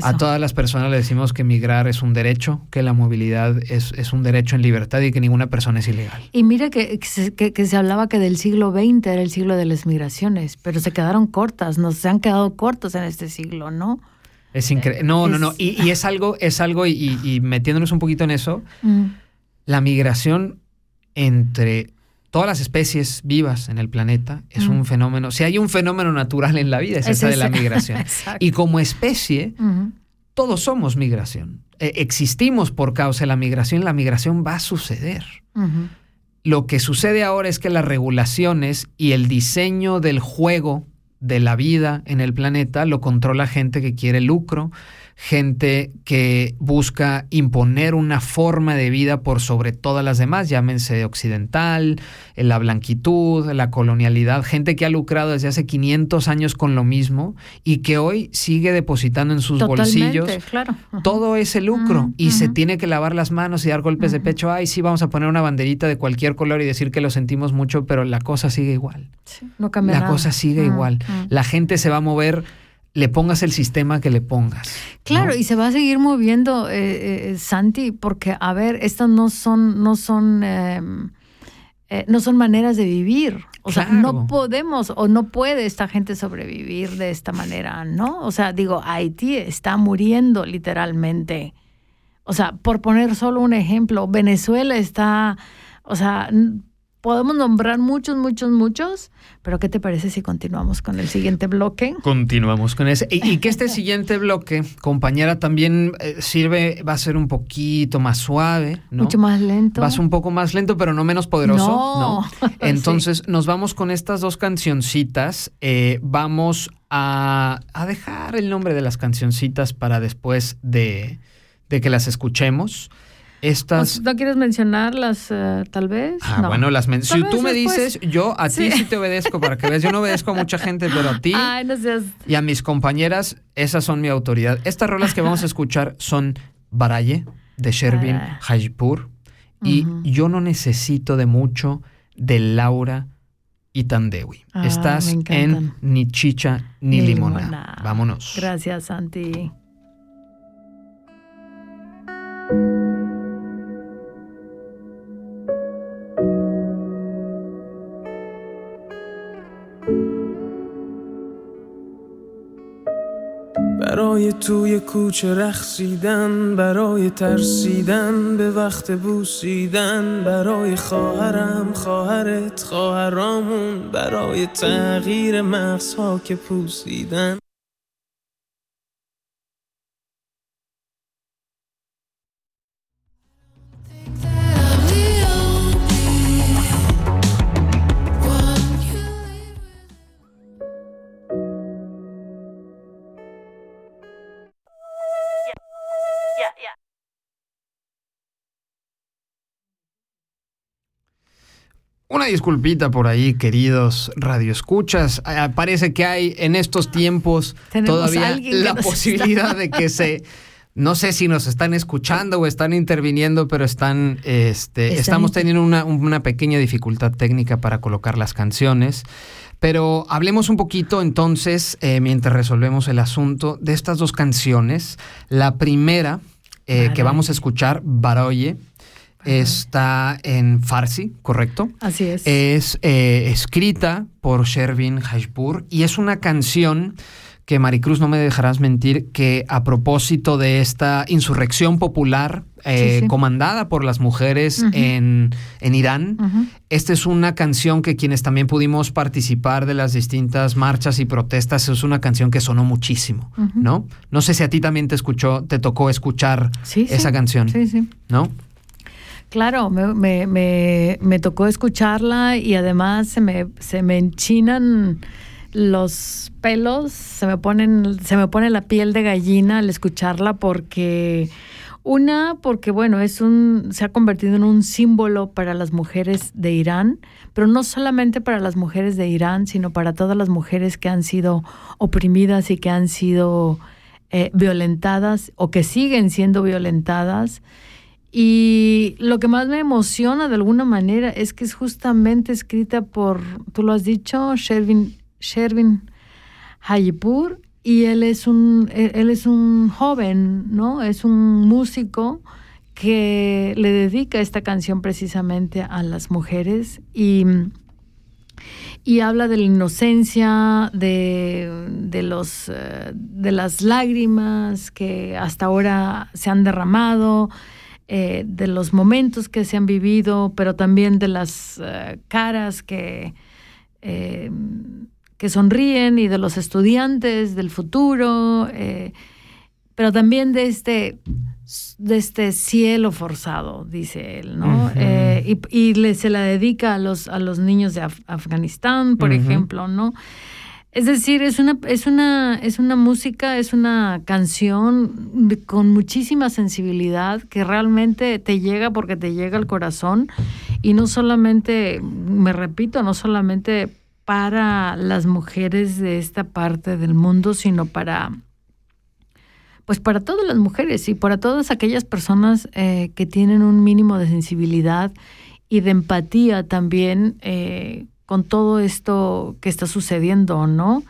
A todas las personas le decimos que migrar es un derecho, que la movilidad es, es, un derecho en libertad y que ninguna persona es ilegal. Y mira que, que, se hablaba que del siglo XX era el siglo de las migraciones, pero se quedaron cortas, nos se han quedado cortos en este siglo, ¿no? Es increíble. No, no, no. Y, es algo, es algo, y, metiéndonos un poquito en eso, mm. la migración entre todas las especies vivas en el planeta es un fenómeno. Si hay un fenómeno natural en la vida, es, esa de la migración. y como especie, todos somos migración. E, existimos por causa de la migración. La migración va a suceder. Lo que sucede ahora es que las regulaciones y el diseño del juego de la vida en el planeta lo controla gente que quiere lucro, gente que busca imponer una forma de vida por sobre todas las demás, llámense occidental, la blanquitud, la colonialidad, gente que ha lucrado desde hace 500 años con lo mismo y que hoy sigue depositando en sus bolsillos todo ese lucro y se tiene que lavar las manos y dar golpes de pecho, ay, sí, vamos a poner una banderita de cualquier color y decir que lo sentimos mucho, pero la cosa sigue igual. no cambia la cosa sigue igual. La gente se va a mover le pongas el sistema que le pongas. Claro, y se va a seguir moviendo, eh, eh, Santi, porque, a ver, estas no son, no son, em, eh, no son maneras de vivir. O sea, no podemos o no puede esta gente sobrevivir de esta manera, ¿no? O sea, digo, Haití está muriendo literalmente. O sea, por poner solo un ejemplo, Venezuela está, o sea, podemos nombrar muchos, muchos, muchos, pero ¿qué te parece si continuamos con el siguiente bloque? Continuamos con ese. Y, que este siguiente bloque, compañera, también eh, sirve, va a ser un poquito más suave, ¿no? Mucho más lento. Va a ser un poco más lento, pero no menos poderoso, ¿no? Entonces, nos vamos con estas dos cancioncitas. Eh, vamos a, dejar el nombre de las cancioncitas para después de, de que las escuchemos. Estas... ¿No quieres mencionarlas uh, tal vez? Ah, bueno, las Si tú me dices, yo a ti sí te obedezco para que veas. Yo no obedezco a mucha gente, pero a ti Ay, no seas... y a mis compañeras, esas son mi autoridad. Estas rolas que vamos a escuchar son Baraye, de Shervin ah. Hajipur. Y yo no necesito de mucho de Laura y Tandewi. Ah, Estás en Ni Chicha ni, limona. Vámonos. Gracias, Santi. برای توی کوچه رخصیدن برای ترسیدن به وقت بوسیدن برای خواهرم خواهرت خواهرامون برای تغییر مغزها که پوسیدن. Una disculpita por ahí, queridos radioescuchas. Ah, parece que hay en estos tiempos todavía la posibilidad de que se no sé si nos están escuchando o están interviniendo, pero están, este, estamos teniendo una, pequeña dificultad técnica para colocar las canciones. Pero hablemos un poquito entonces, eh, mientras resolvemos el asunto, de estas dos canciones. La primera eh, que vamos a escuchar, Baroye, está en Farsi, ¿correcto? Así es. Es eh, escrita por Shervin Hashpur y es una canción que Maricruz no me dejarás mentir que a propósito de esta insurrección popular eh, comandada por las mujeres en, Irán, esta es una canción que quienes también pudimos participar de las distintas marchas y protestas, es una canción que sonó muchísimo, ¿no? No sé si a ti también te escuchó, te tocó escuchar esa canción, sí, sí. ¿no? Claro, me, me, me, tocó escucharla y además se me, se me enchinan los pelos, se me ponen, se me pone la piel de gallina al escucharla porque una, porque bueno, es un, se ha convertido en un símbolo para las mujeres de Irán, pero no solamente para las mujeres de Irán, sino para todas las mujeres que han sido oprimidas y que han sido eh, violentadas o que siguen siendo violentadas y lo que más me emociona de alguna manera es que es justamente escrita por, tú lo has dicho, Shervin, Shervin Hayipur, y él es un, él es un joven, ¿no? Es un músico que le dedica esta canción precisamente a las mujeres y, y habla de la inocencia, de, de, los, eh, de las lágrimas que hasta ahora se han derramado, eh, de los momentos que se han vivido, pero también de las eh, caras que, eh, que sonríen y de los estudiantes del futuro, pero también de este, de este cielo forzado, dice él, ¿no? y, se la dedica a los, a los niños de Afganistán, por ejemplo, ¿no? Es decir, es una, es una, es una música, es una canción con muchísima sensibilidad que realmente te llega porque te llega al corazón. Y no solamente, me repito, no solamente para las mujeres de esta parte del mundo, sino para pues para todas las mujeres y para todas aquellas personas eh, que tienen un mínimo de sensibilidad y de empatía también eh, con todo esto que está sucediendo, ¿no?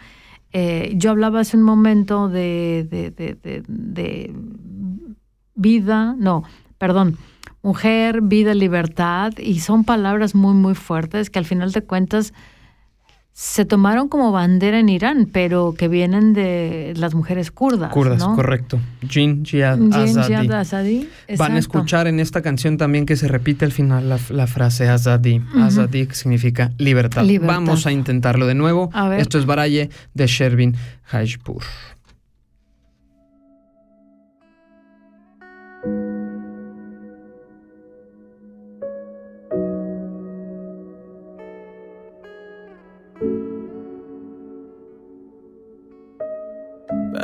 Eh, yo hablaba hace un momento de, de, vida, no, perdón, mujer, vida, libertad, y son palabras muy, muy fuertes que al final de cuentas se tomaron como bandera en Irán, pero que vienen de las mujeres kurdas. Kurdas, correcto. Jin Jihad Azadi. Van a escuchar en esta canción también que se repite al final la, frase Azadi. Azadi que significa libertad. Vamos a intentarlo de nuevo. Esto es Baraye de Shervin Hajpur.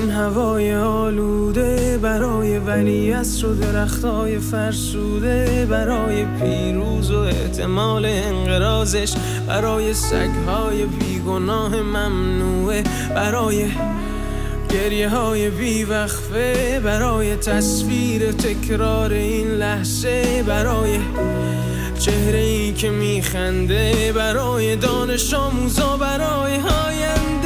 این هوای آلوده برای ولی و درختای فرسوده برای پیروز و احتمال انقرازش برای سگهای بیگناه ممنوعه برای گریه های بیوقفه برای تصویر تکرار این لحظه برای چهره ای که میخنده برای دانش آموزا برای آینده.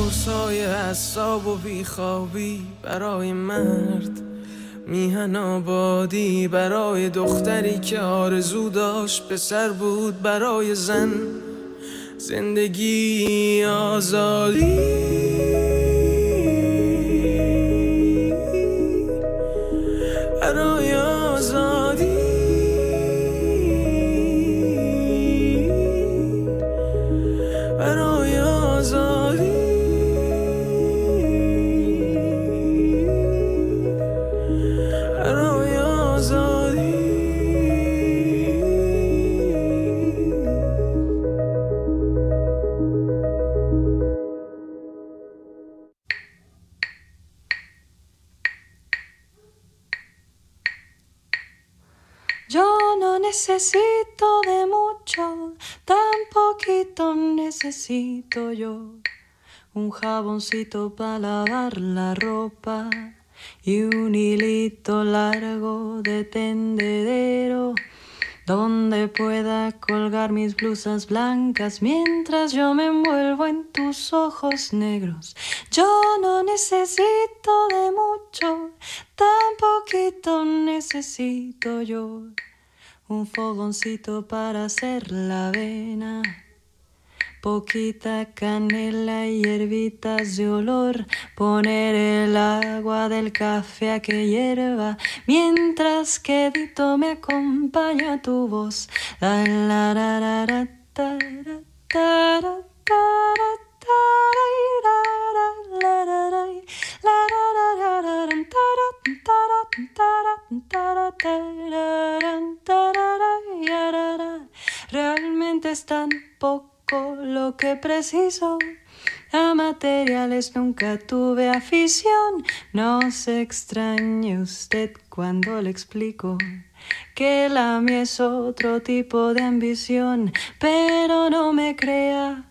غرصای حساب و بیخوابی برای مرد. میهن آبادی برای دختری که آرزو داشت پسر بود برای زن. زندگی آزادی. Necesito de mucho, tan poquito necesito yo. Un jaboncito para lavar la ropa y un hilito largo de tendedero donde pueda colgar mis blusas blancas mientras yo me envuelvo en tus ojos negros. Yo no necesito de mucho, tan poquito necesito yo. Un fogoncito para hacer la avena. Poquita canela y hierbitas de olor, poner el agua del café a que hierva, mientras que Dito me acompaña tu voz. Realmente es tan poco lo que preciso. A materiales nunca tuve afición. No se extrañe usted cuando le explico que la mía es otro tipo de ambición. Pero no me crea,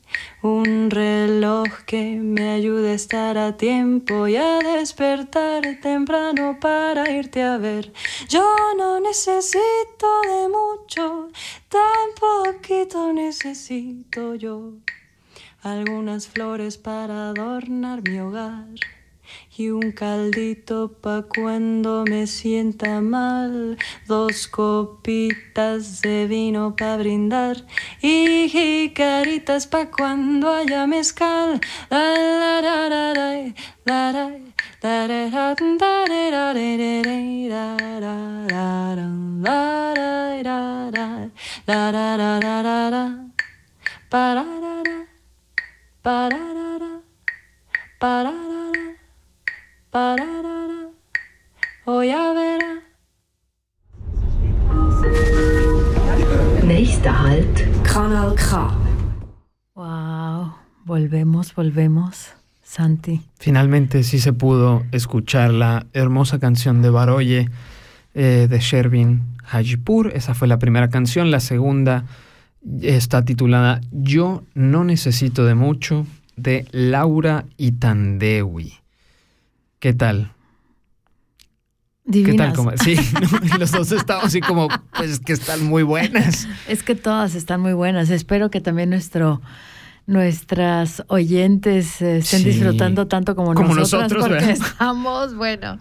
Un reloj que me ayude a estar a tiempo y a despertar temprano para irte a ver. Yo no necesito de mucho, tan poquito necesito yo. algunas flores para adornar mi hogar y un caldito pa' cuando me sienta mal, dos copitas de vino pa' brindar y jicaritas pa' cuando haya mezcal. A ver. Nächster Halt, Kanal K. Wow, volvemos, volvemos. Santi. Finalmente sí se pudo escuchar la hermosa canción de Baroye eh, de Shervin Hajipur. Esa fue la primera canción. La segunda está titulada Yo no necesito de mucho de Laura Itandewi. ¿Qué tal? Divinas. ¿Qué tal? Sí, los dos estamos así como, pues que están muy buenas. Es que todas están muy buenas. Espero que también nuestro nuestras oyentes estén disfrutando tanto como, nosotros, porque estamos, bueno,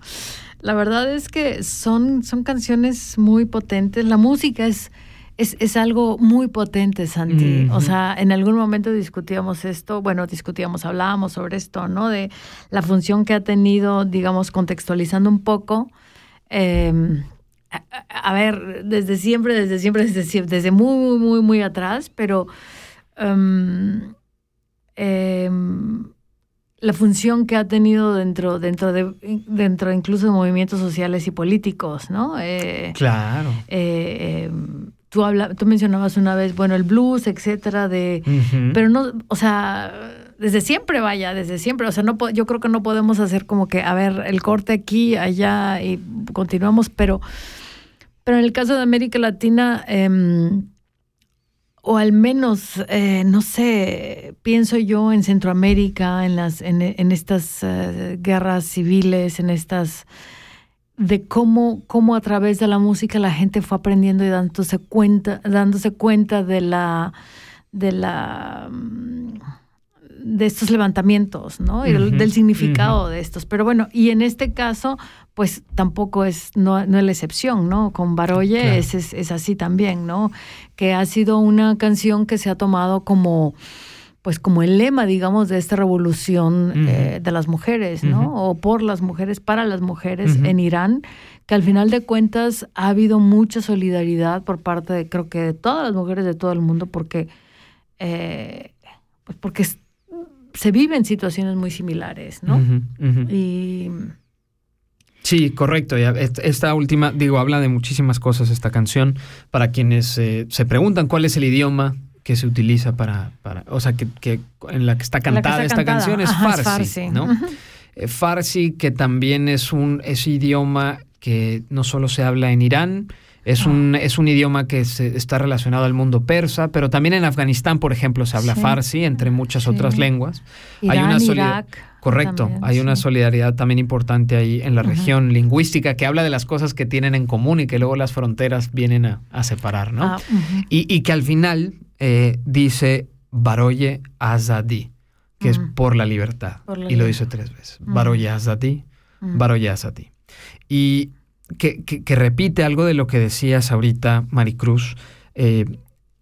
la verdad es que son, son canciones muy potentes. La música es es, algo muy potente, Santi. O sea, en algún momento discutíamos esto, bueno, discutíamos, hablábamos sobre esto, ¿no? De la función que ha tenido, digamos, contextualizando un poco. Em, a, ver, desde siempre, desde siempre, desde, desde muy, muy, muy atrás, pero em, em, la función que ha tenido dentro, dentro de, dentro incluso de movimientos sociales y políticos, ¿no? Eh, claro. Eh, tú, habla, tú mencionabas una vez, bueno, el blues, etcétera, de, pero no, o sea, desde siempre, vaya, desde siempre, o sea, no, yo creo que no podemos hacer como que, a ver, el corte aquí, allá y continuamos, pero, pero en el caso de América Latina, em, o al menos, eh, no sé, pienso yo en Centroamérica, en, las, en, estas eh, guerras civiles, en estas de cómo, cómo a través de la música la gente fue aprendiendo y dándose cuenta, dándose cuenta de la, de la mm, de estos levantamientos, ¿no? Y del significado de estos. Pero bueno, y en este caso, pues tampoco es, no, no es la excepción, ¿no? Con Baroye es, es, así también, ¿no? Que ha sido una canción que se ha tomado como pues como el lema, digamos, de esta revolución eh, de las mujeres, ¿no? O por las mujeres, para las mujeres en Irán, que al final de cuentas ha habido mucha solidaridad por parte de, creo que de todas las mujeres de todo el mundo, porque, eh, pues porque se viven situaciones muy similares, ¿no? Y... Sí, correcto. Esta última, digo, habla de muchísimas cosas esta canción. Para quienes eh, se preguntan cuál es el idioma que se utiliza para, para o sea, que, que, en la que está cantada esta canción es farsi, ¿no? Eh, farsi, que también es un es idioma que no solo se habla en Irán, es, un, es un idioma que se, está relacionado al mundo persa, pero también en Afganistán, por ejemplo, se habla farsi, entre muchas otras lenguas. hay una Irak. Correcto, hay una solidaridad también importante ahí en la región lingüística que habla de las cosas que tienen en común y que luego las fronteras vienen a, separar, ¿no? Ah, y, y, que al final eh, dice Baroye Azadi, que es por la libertad. y lo dice tres veces. Baroye Azadi, Baroye Azadi. Y que, repite algo de lo que decías ahorita, Maricruz, eh,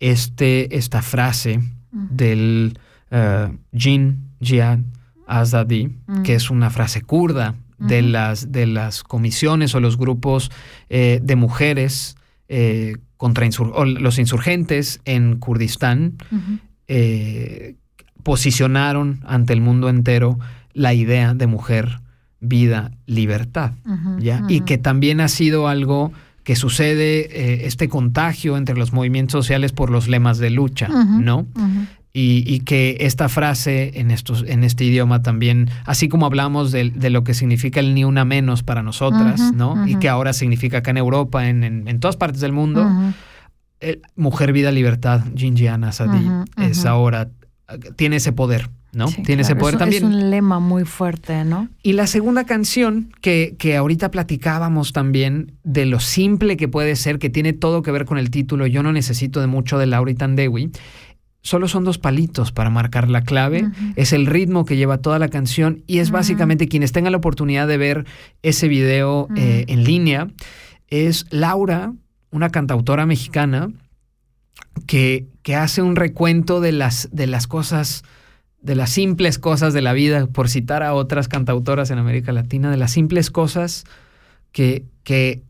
este, esta frase del uh, Jin Jihad Azadi, que es una frase kurda de, las, de las comisiones o los grupos de mujeres contra los insurgentes en Kurdistán eh, posicionaron ante el mundo entero la idea de mujer, vida, libertad. ¿ya? Y que también ha sido algo que sucede, eh, este contagio entre los movimientos sociales por los lemas de lucha, ¿no? Y, que esta frase en, estos, en este idioma también, así como hablamos de, lo que significa el ni una menos para nosotras, ¿no? Y que ahora significa acá en Europa, en, todas partes del mundo, eh, mujer, vida, libertad, Jinjiana Sadi, es ahora, tiene ese poder, ¿no? tiene ese poder también. Es un lema muy fuerte, ¿no? Y la segunda canción que, que ahorita platicábamos también de lo simple que puede ser, que tiene todo que ver con el título Yo no necesito de mucho de Laura Tandewi, solo son dos palitos para marcar la clave, es el ritmo que lleva toda la canción y es básicamente quienes tengan la oportunidad de ver ese video eh, en línea, es Laura, una cantautora mexicana, que, que hace un recuento de las, de las cosas de las simples cosas de la vida, por citar a otras cantautoras en América Latina, de las simples cosas que, que,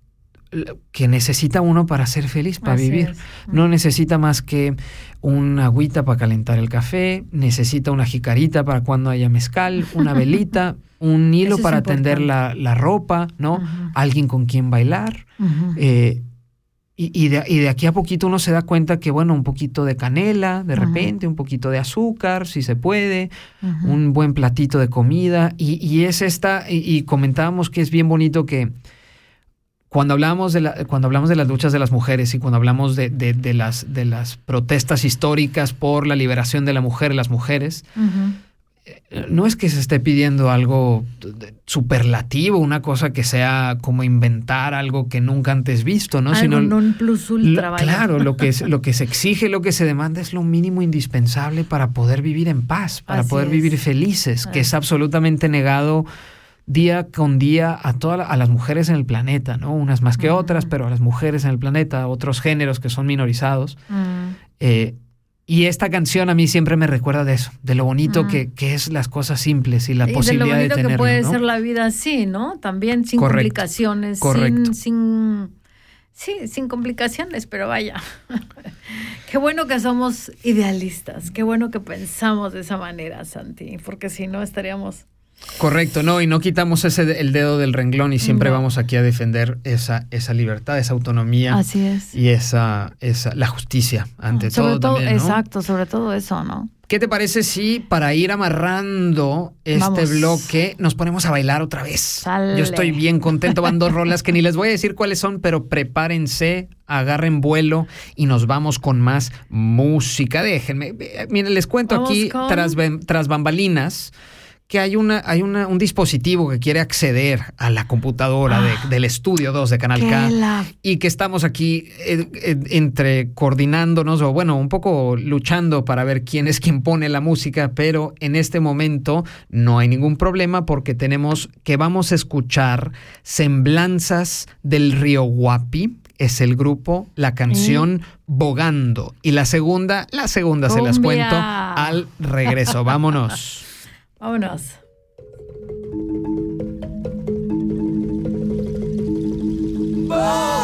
que necesita uno para ser feliz, para Así vivir. es. No necesita más que una agüita para calentar el café, necesita una jicarita para cuando haya mezcal, una velita, un hilo Eso para tender la, la ropa, ¿no? Alguien con quien bailar. Eh, y, y de, y de aquí a poquito uno se da cuenta que, bueno, un poquito de canela, de repente, un poquito de azúcar, si se puede, un buen platito de comida. Y, y es esta, y, y comentábamos que es bien bonito que cuando hablamos de, la- cuando hablamos de las luchas de las mujeres y cuando hablamos de, de- de las, de las protestas históricas por la liberación de la mujer, las mujeres, Ujú. No es que se esté pidiendo algo superlativo, una cosa que sea como inventar algo que nunca antes visto, ¿no? Algo Sino non plus ultra, lo- claro, lo que, es- lo que se exige, lo que se demanda es lo mínimo indispensable para poder vivir en paz, para Así poder es. vivir felices, que Ah. es absolutamente negado día con día a todas la- a las mujeres en el planeta, ¿no? Unas más que otras, pero a las mujeres en el planeta, a otros géneros que son minorizados. Mm. Eh, y esta canción a mí siempre me recuerda de eso, de lo bonito Mm. que, que es las cosas simples y la y de lo posibilidad de, bonito que tenerlo, puede ¿no? ser la vida así, ¿no? También sin Correcto, complicaciones, correcto. sin, sin sí, sin complicaciones, pero vaya. qué bueno que somos idealistas, qué bueno que pensamos de esa manera, Santi, porque si no estaríamos Correcto, no, y no quitamos ese el dedo del renglón y siempre No. vamos aquí a defender esa, esa libertad, esa autonomía Así es. y esa, esa, la justicia ante sobre todo, todo, también, ¿no? exacto, sobre todo eso, ¿no? ¿Qué te parece si para ir amarrando este Vamos. bloque nos ponemos a bailar otra vez? Sale. Yo estoy bien contento, van dos rolas que ni les voy a decir cuáles son, pero prepárense, agarren vuelo y nos vamos con más música. Déjenme, eh, miren, les cuento Vamos aquí con- tras, tras bambalinas que hay, una, hay una, un dispositivo que quiere acceder a la computadora de- del estudio 2 de Canal K la- y que estamos aquí eh, eh, entre coordinándonos o bueno, un poco luchando para ver quién es quien pone la música, pero en este momento no hay ningún problema porque tenemos que vamos a escuchar Semblanzas del Río Guapi. Es el grupo, la canción Bogando. Y la segunda, la segunda se las cuento al regreso. Vámonos. Vámonos. Ronca,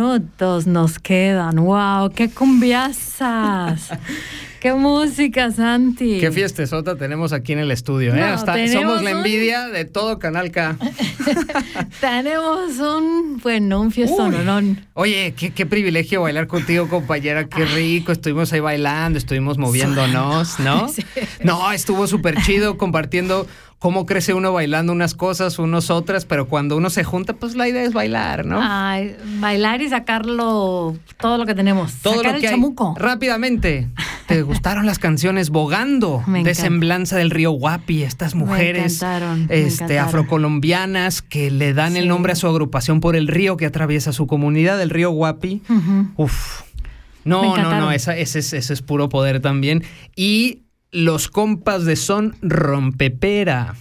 minutos nos quedan. ¡Wow! ¡Qué cumbiazas! ¡Qué música, Santi! Qué fiestezota tenemos aquí en el estudio, ¿eh? No, Hasta- tenemos somos la un- envidia de todo Canal K. Tenemos un, bueno, un fiestón. Oye, qué, qué privilegio bailar contigo, compañera. Qué rico. Estuvimos ahí bailando, estuvimos moviéndonos, ¿no? Sí. No, estuvo súper chido compartiendo cómo crece uno bailando unas cosas, unos otras, pero cuando uno se junta, pues la idea es bailar, ¿no? Ay, bailar y sacarlo, todo lo que tenemos. Todo Sacar lo el que hay. chamuco. Rápidamente, ¿te gustaron las canciones Bogando? Me de encanta. semblanza del río Guapi, estas mujeres encantaron, me este, encantaron. afrocolombianas que le dan el nombre a su agrupación por el río que atraviesa su comunidad, el río Guapi. Ujú. Uf. No, no, no, esa- ese, es, ese es puro poder también. Y los compas de Son Rompepera.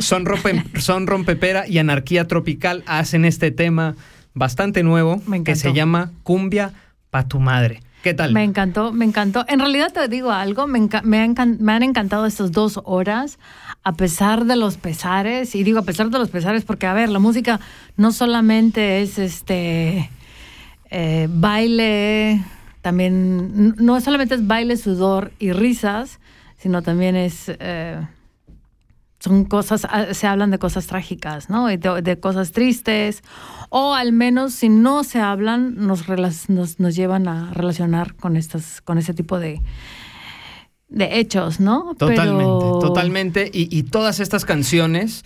son, rompe, son Rompepera y Anarquía Tropical hacen este tema bastante nuevo Me que se llama Cumbia pa' tu madre. ¿Qué tal? Me encantó, me encantó. En realidad te digo algo, me, enca- me, encan- me han encantado estas dos horas, a pesar de los pesares, y digo a pesar de los pesares porque, a ver, la música no solamente es este eh, baile, también, no solamente es baile, sudor y risas, sino también es... eh, son cosas, ah, se hablan de cosas trágicas, ¿no? De, de cosas tristes, o al menos si no se hablan, nos, nos, nos llevan a relacionar con estas, con ese tipo de, de hechos, ¿no? Totalmente, Pero- totalmente. Y, y todas estas canciones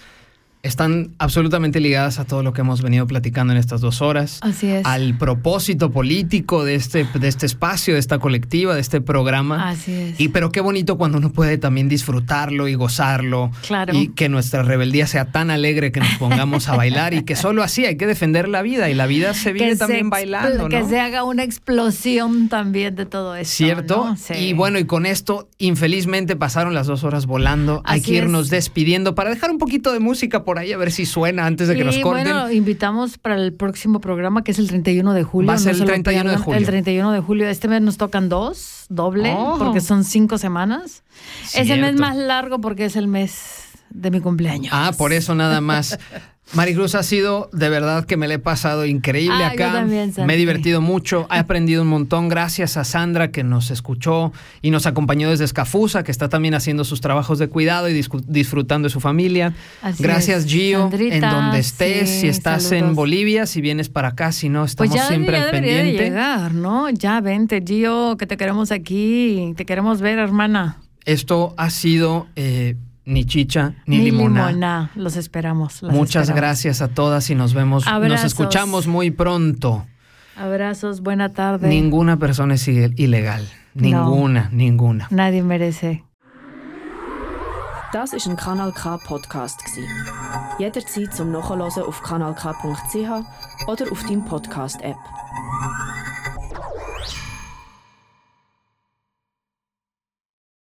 están absolutamente ligadas a todo lo que hemos venido platicando en estas dos horas. Así es. Al propósito político de este, de este espacio, de esta colectiva, de este programa. Así es. Y pero qué bonito cuando uno puede también disfrutarlo y gozarlo. Claro. Y que nuestra rebeldía sea tan alegre que nos pongamos a bailar y que solo así hay que defender la vida. Y la vida se vive que también se bailando, Que ¿no? se haga una explosión también de todo esto. ¿Cierto? ¿no? Sí. Y bueno, y con esto, infelizmente pasaron las dos horas volando. Hay que irnos es. despidiendo para dejar un poquito de música por ahí, a ver si suena antes de que y nos corten. bueno, invitamos para el próximo programa que es el 31 de julio. Va a ser se el lo 31 de julio. El 31 de julio. Este mes nos tocan dos, doble, Oh. porque son cinco semanas. Es el mes Cierto. más largo porque es el mes de mi cumpleaños. Ah, por eso nada más. Maricruz ha sido de verdad que me le he pasado increíble Ah, yo acá. también, me he divertido mucho, he aprendido un montón. Gracias a Sandra que nos escuchó y nos acompañó desde Escafusa, que está también haciendo sus trabajos de cuidado y disfrutando de su familia. Así Gracias, es. Gio, Sandrita, en donde estés, sí, si estás en. Bolivia, si vienes para acá, si no, Pues estamos ya, siempre ya al pendiente. llegar, ¿no? Ya vente, Gio, que te queremos aquí, te queremos ver, hermana. Esto ha sido eh, ni chicha ni, limoná. limoná. Los esperamos. las Muchas esperamos. gracias a todas y nos vemos, nos escuchamos muy pronto. Abrazos, buena tarde. Ninguna persona es ilegal. Ninguna, ninguna. Nadie merece. Das ist ein Kanal K Podcast gsi. Jederzeit zum Nachhören auf kanalk.ch oder auf deinem Podcast App.